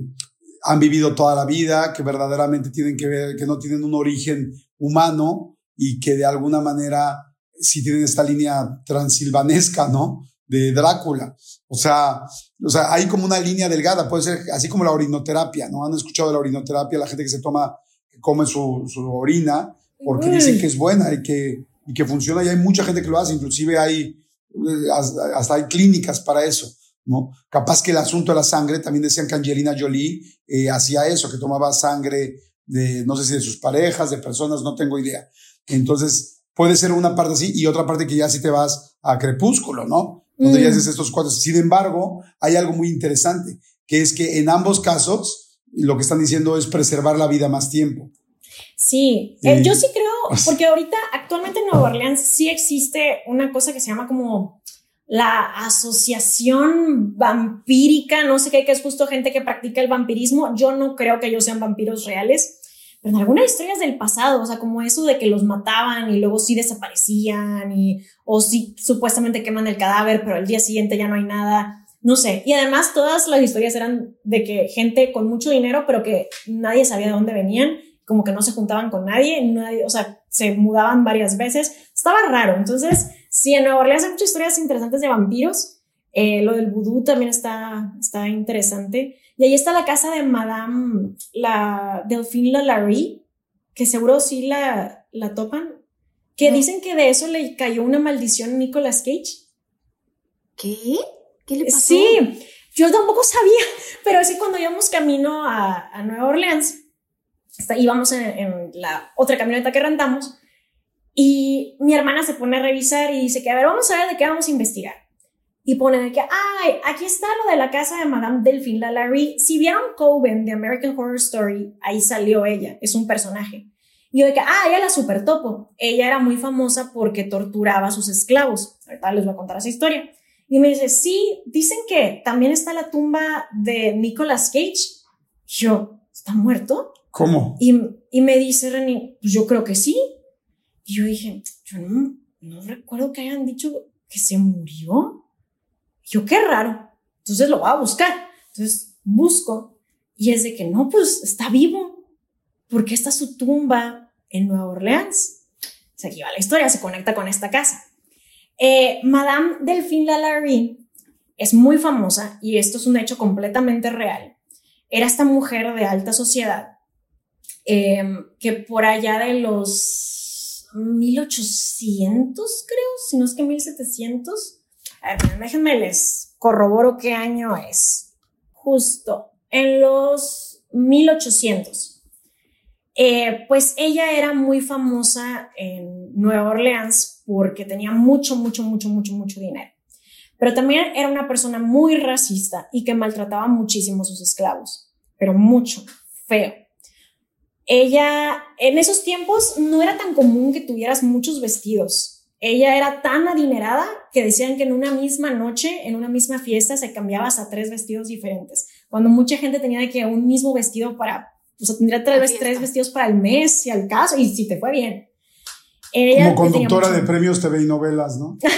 han vivido toda la vida, que verdaderamente tienen que ver, que no tienen un origen humano y que de alguna manera sí tienen esta línea transilvanesca, ¿no? De Drácula. O sea, o sea, hay como una línea delgada, puede ser así como la orinoterapia, ¿no? Han escuchado de la orinoterapia, la gente que se toma, que come su, su orina, porque dicen que es buena y que, y que funciona, y hay mucha gente que lo hace, inclusive hay hasta hay clínicas para eso, ¿no? Capaz que el asunto de la sangre, también decían que Angelina Jolie eh, hacía eso, que tomaba sangre de, no sé si de sus parejas, de personas, no tengo idea. Entonces, puede ser una parte así y otra parte que ya si te vas a Crepúsculo, ¿no? Donde ya mm. haces estos cuadros. Sin embargo, hay algo muy interesante, que es que en ambos casos, lo que están diciendo es preservar la vida más tiempo. Sí, eh, yo sí creo, porque ahorita actualmente en Nueva Orleans sí existe una cosa que se llama como la asociación vampírica, no sé qué, que es justo gente que practica el vampirismo. Yo no creo que ellos sean vampiros reales, pero en algunas historias del pasado, o sea, como eso de que los mataban y luego sí desaparecían y o sí supuestamente queman el cadáver, pero al día siguiente ya no hay nada. No sé, y además todas las historias eran de que gente con mucho dinero, pero que nadie sabía de dónde venían como que no se juntaban con nadie, nadie, o sea, se mudaban varias veces, estaba raro. Entonces, sí, en Nueva Orleans hay muchas historias interesantes de vampiros, eh, lo del vudú también está, está interesante. Y ahí está la casa de Madame, la Delphine Lalaurie, que seguro sí la, la topan, que dicen que de eso le cayó una maldición a Nicolas Cage. ¿Qué? ¿Qué le pasó? Sí, yo tampoco sabía, (laughs) pero sí cuando íbamos camino a, a Nueva Orleans, íbamos en, en, la otra camioneta que rentamos y mi hermana se pone a revisar y dice que, a ver, vamos a ver de qué vamos a investigar. Y pone de que, ay, aquí está lo de la casa de Madame Delphine Lalaurie. Si vieron Coven de American Horror Story, ahí salió ella, es un personaje. Y yo de que, ah, ella la super topo. Ella era muy famosa porque torturaba a sus esclavos. Ahorita les voy a contar esa historia. Y me dice, sí, dicen que también está la tumba de Nicolas Cage. yo, ¿está muerto? ¿Cómo? Y, y me dice René, pues yo creo que sí. Y yo dije, yo no, no recuerdo que hayan dicho que se murió. yo, qué raro. Entonces lo voy a buscar. Entonces busco y es de que no, pues está vivo. porque está su tumba en Nueva Orleans? O sea, aquí va la historia, se conecta con esta casa. Eh, Madame Delphine Lalaurie es muy famosa y esto es un hecho completamente real. Era esta mujer de alta sociedad Em, que por allá de los 1800, creo, si no es que 1700. A ver, déjenme les corroboro qué año es. Justo en los 1800. Eh, pues ella era muy famosa en Nueva Orleans porque tenía mucho, mucho, mucho, mucho, mucho dinero. Pero también era una persona muy racista y que maltrataba muchísimo a sus esclavos, pero mucho, feo. Ella, en esos tiempos no era tan común que tuvieras muchos vestidos. Ella era tan adinerada que decían que en una misma noche, en una misma fiesta, se cambiaba hasta tres vestidos diferentes. Cuando mucha gente tenía que un mismo vestido para, o sea, tendría tres, tres vestidos para el mes, si al caso, y si te fue bien. Como conductora de premios TV y novelas, ¿no? (laughs)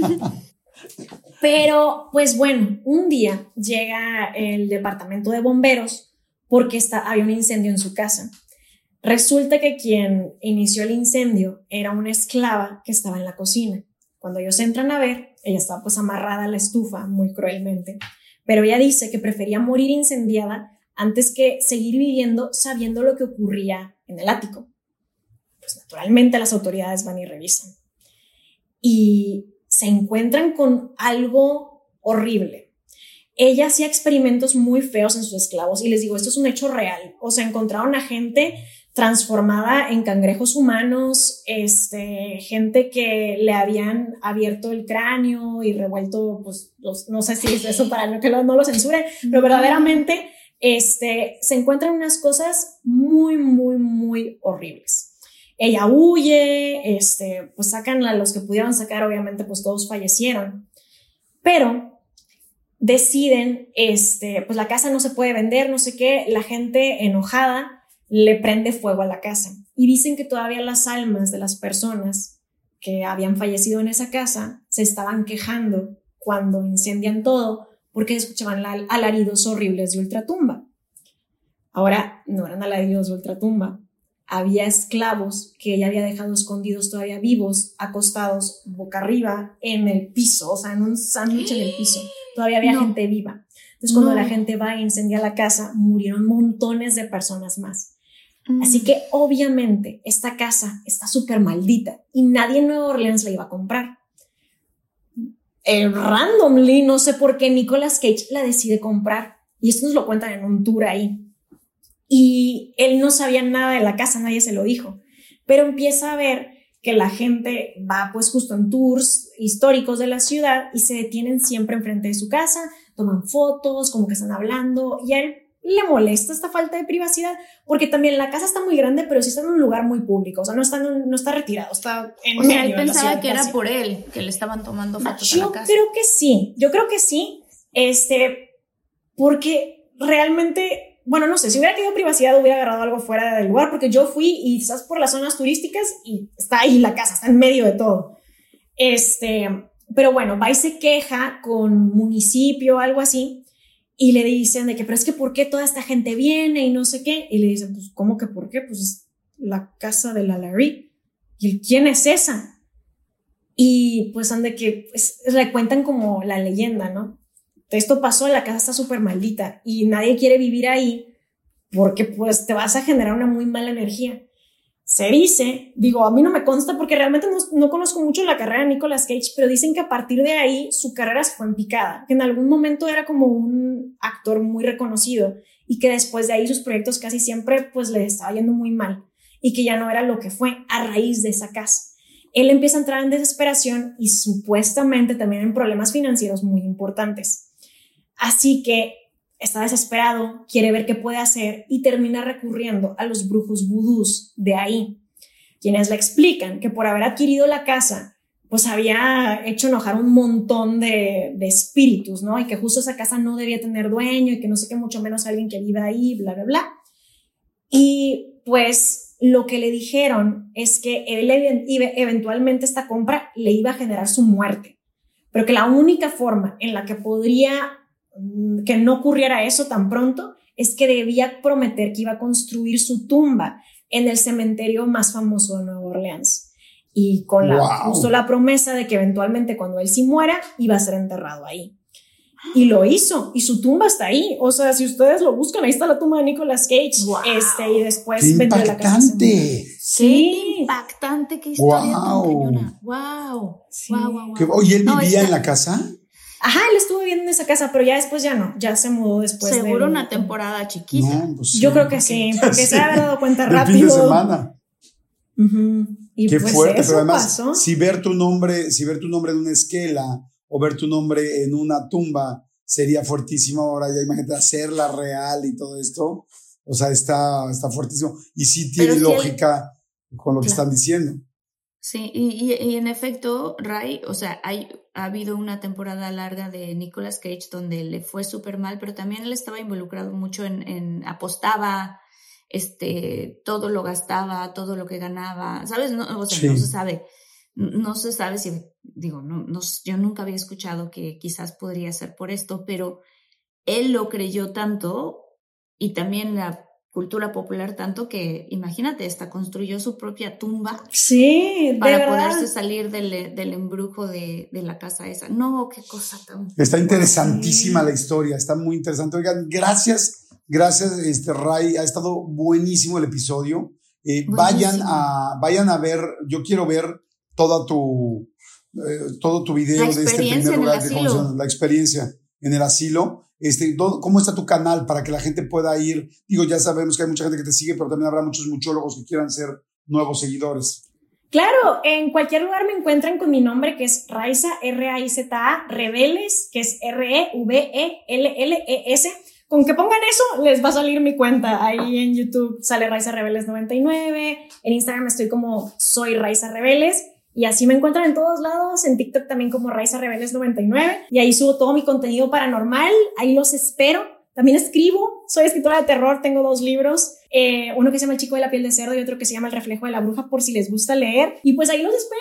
(laughs) Pero, pues bueno, un día llega el departamento de bomberos porque está, había un incendio en su casa. Resulta que quien inició el incendio era una esclava que estaba en la cocina. Cuando ellos entran a ver, ella estaba pues amarrada a la estufa muy cruelmente, pero ella dice que prefería morir incendiada antes que seguir viviendo sabiendo lo que ocurría en el ático. Pues naturalmente las autoridades van y revisan. Y se encuentran con algo horrible. Ella hacía experimentos muy feos en sus esclavos y les digo, esto es un hecho real. O sea, encontraron a gente transformada en cangrejos humanos, este, gente que le habían abierto el cráneo y revuelto, pues, no sé si es eso (laughs) para que no lo censuren, pero verdaderamente, este, se encuentran unas cosas muy, muy, muy horribles. Ella huye, este, pues sacan a los que pudieron sacar, obviamente pues todos fallecieron, pero deciden, este, pues la casa no se puede vender, no sé qué, la gente enojada le prende fuego a la casa y dicen que todavía las almas de las personas que habían fallecido en esa casa se estaban quejando cuando incendian todo porque escuchaban alaridos horribles de ultratumba. Ahora no eran alaridos de ultratumba, había esclavos que ella había dejado escondidos todavía vivos, acostados boca arriba en el piso, o sea, en un sándwich en el piso. Todavía había gente viva. Entonces, cuando la gente va e incendia la casa, murieron montones de personas más. Así mm. que obviamente esta casa está súper maldita y nadie en Nueva Orleans la iba a comprar. El randomly, no sé por qué Nicolas Cage la decide comprar. Y esto nos lo cuentan en un tour ahí y él no sabía nada de la casa, nadie se lo dijo, pero empieza a ver que la gente va pues justo en tours históricos de la ciudad y se detienen siempre enfrente de su casa, toman fotos, como que están hablando y a él le molesta esta falta de privacidad porque también la casa está muy grande, pero sí está en un lugar muy público, o sea, no está, no está retirado, está en o sea, él pensaba que era por él que le estaban tomando fotos yo a la casa. creo que sí, yo creo que sí, este, porque realmente bueno, no sé, si hubiera querido privacidad hubiera agarrado algo fuera del lugar, porque yo fui y estás por las zonas turísticas y está ahí la casa, está en medio de todo. Este, pero bueno, va y se queja con municipio algo así y le dicen de que, pero es que ¿por qué toda esta gente viene y no sé qué? Y le dicen, pues, ¿cómo que por qué? Pues es la casa de la Larry. ¿Y quién es esa? Y pues han de que pues, le cuentan como la leyenda, ¿no? Esto pasó, la casa está súper maldita y nadie quiere vivir ahí porque pues te vas a generar una muy mala energía. Se dice, digo, a mí no me consta porque realmente no, conozco mucho la carrera de Nicolas Cage, pero dicen que a partir de ahí su carrera se fue en picada, que en algún momento era como un actor muy reconocido y que después de ahí sus proyectos casi siempre pues le estaba yendo muy mal y que ya no era lo que fue a raíz de esa casa. Él empieza a entrar en desesperación y supuestamente también en problemas financieros muy importantes. Así que está desesperado, quiere ver qué puede hacer y termina recurriendo a los brujos vudús de ahí, quienes le explican que por haber adquirido la casa, pues había hecho enojar un montón de, espíritus, ¿no? Y que justo esa casa no debía tener dueño y que no sé qué, mucho menos alguien que viva ahí, bla, bla, bla. Y pues lo que le dijeron es que él, eventualmente esta compra le iba a generar su muerte, pero que la única forma en la que podría que no ocurriera eso tan pronto es que debía prometer que iba a construir su tumba en el cementerio más famoso de Nueva Orleans. Y con la, justo la promesa de que eventualmente cuando él sí muera, iba a ser enterrado ahí. Y lo hizo, y su tumba está ahí. O sea, si ustedes lo buscan, ahí está la tumba de Nicolas Cage. Este, y después Qué impactante. Sí. impactante, qué historia wow. tan Wow. wow, Oye, él vivía en la casa. Ajá, él estuvo viviendo en esa casa, pero ya después ya no, ya se mudó después. Seguro una temporada chiquita. Pues Yo creo que sí, porque se ha dado cuenta (laughs) rápido. fin de semana. y Qué pues fuerte, pero además, si ver tu nombre, si ver tu nombre en una esquela o ver tu nombre en una tumba sería fuertísimo ahora, ya imagínate hacerla real y todo esto. O sea, está, está fuertísimo. Y sí tiene lógica con lo que están diciendo. Sí, y, y, en efecto, Ray, o sea, hay, ha habido una temporada larga de Nicolas Cage donde le fue súper mal, pero también él estaba involucrado mucho en, en, apostaba, este, todo lo gastaba, todo lo que ganaba, ¿sabes? No, o sea, no se sabe, no se sabe si, digo, no, no, yo nunca había escuchado que quizás podría ser por esto, pero él lo creyó tanto y también la cultura popular tanto que, imagínate, esta construyó su propia tumba. Sí, Para poderse salir del, del embrujo de, de, la casa esa. No, qué cosa tan... Está interesantísima la historia, está muy interesante. Oigan, gracias, gracias, este Ray, ha estado buenísimo el episodio. Eh, vayan, a, vayan a ver, yo quiero ver toda tu, eh, todo tu video de este primer lugar de la experiencia en el asilo. Este, ¿Cómo está tu canal para que la gente pueda ir? Digo, ya sabemos que hay mucha gente que te sigue, pero también habrá muchos muchólogos que quieran ser nuevos seguidores. Claro, en cualquier lugar me encuentran con mi nombre que es Raiza, R-A-I-Z-A, Rebeles, que es R-E-V-E-L-L-E-S. Con que pongan eso, les va a salir mi cuenta. Ahí en YouTube sale Raiza Rebeles 99. En Instagram estoy como Soy Raiza Rebeles. Y así me encuentran en todos lados, en TikTok también como Raiza Rebeldes 99 y ahí subo todo mi contenido paranormal, ahí los espero. También escribo, soy escritora de terror, tengo dos libros, eh, uno que se llama El chico de la piel de cerdo y otro que se llama El reflejo de la bruja por si les gusta leer. Y pues ahí los espero.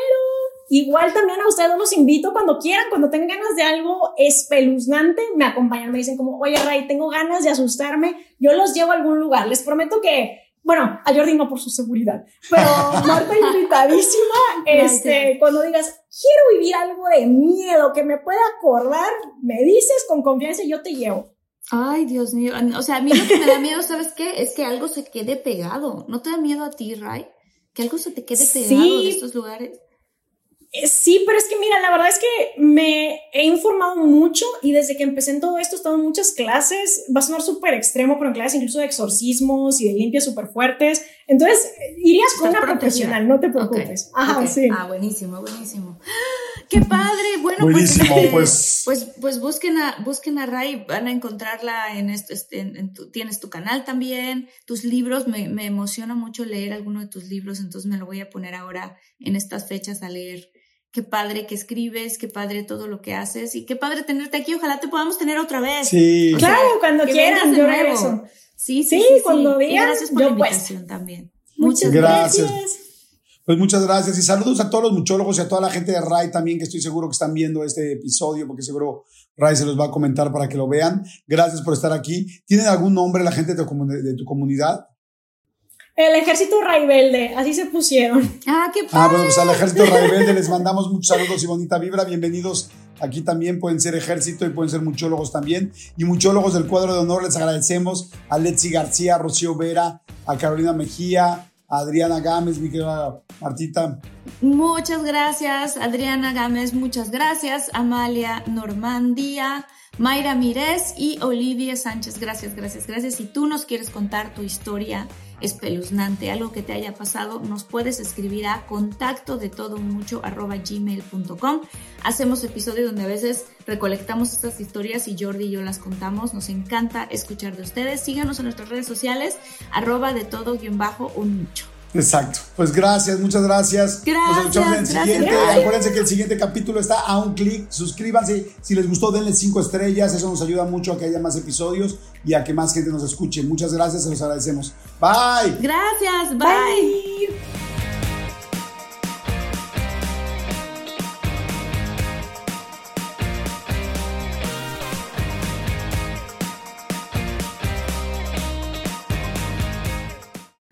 Igual también a ustedes los invito cuando quieran, cuando tengan ganas de algo espeluznante, me acompañan, me dicen como, oye Ray, tengo ganas de asustarme, yo los llevo a algún lugar. Les prometo que bueno, a Jordi no por su seguridad, pero (laughs) Marta invitadísima, este, cuando digas, quiero vivir algo de miedo que me pueda acordar, me dices con confianza y yo te llevo. Ay, Dios mío. O sea, a mí lo que me da miedo, ¿sabes qué? Es que algo se quede pegado. ¿No te da miedo a ti, Ray? Que algo se te quede pegado de estos lugares. Eh, sí, pero es que mira, la verdad es que me he informado mucho y desde que empecé en todo esto he estado en muchas clases, va a sonar súper extremo, pero en clases incluso de exorcismos y de limpias súper fuertes. Entonces, irías con una profesional, no te preocupes. Ajá, sí. Ah, buenísimo, buenísimo. (gasps) ¡Qué padre! Bueno, pues, este, pues, pues, pues, busquen a, busquen a Ray, van a encontrarla en esto, este, en, tienes tu canal también, tus libros, me, me emociona mucho leer alguno de tus libros, entonces me lo voy a poner ahora en estas fechas a leer qué padre que escribes, qué padre todo lo que haces y qué padre tenerte aquí. Ojalá te podamos tener otra vez. Sí. claro, cuando quieran, yo regreso. Sí, sí, sí, cuando digan. Gracias por la invitación también. Muchas gracias. Pues muchas gracias y saludos a todos los muchólogos y a toda la gente de RAI también que estoy seguro que están viendo este episodio porque seguro RAI se los va a comentar para que lo vean. Gracias por estar aquí. ¿Tienen algún nombre la gente de tu comunidad? El ejército Raibelde, así se pusieron. Ah, qué padre. Ah, bueno, pues al ejército Raibelde les (laughs) mandamos muchos saludos y bonita vibra. Bienvenidos. Aquí también pueden ser ejército y pueden ser muchólogos también. Y muchólogos del cuadro de honor les agradecemos a Letzi García, a Rocío Vera, a Carolina Mejía, a Adriana Gámez, mi querida Martita. Muchas gracias, Adriana Gámez, muchas gracias. Amalia Normandía. Mayra Mírez y Olivia Sánchez. Gracias, gracias, gracias. Si tú nos quieres contar tu historia espeluznante, algo que te haya pasado, nos puedes escribir a contacto de todo mucho arroba gmail.com. Hacemos episodios donde a veces recolectamos estas historias y Jordi y yo las contamos. Nos encanta escuchar de ustedes. Síganos en nuestras redes sociales, arroba de todo guion bajo un mucho. Exacto. Pues gracias, muchas gracias. Gracias. Nos en el siguiente. Acuérdense que el siguiente capítulo está a un clic. Suscríbanse. Si les gustó, denle cinco estrellas. Eso nos ayuda mucho a que haya más episodios y a que más gente nos escuche. Muchas gracias, se los agradecemos. Bye. Gracias. bye.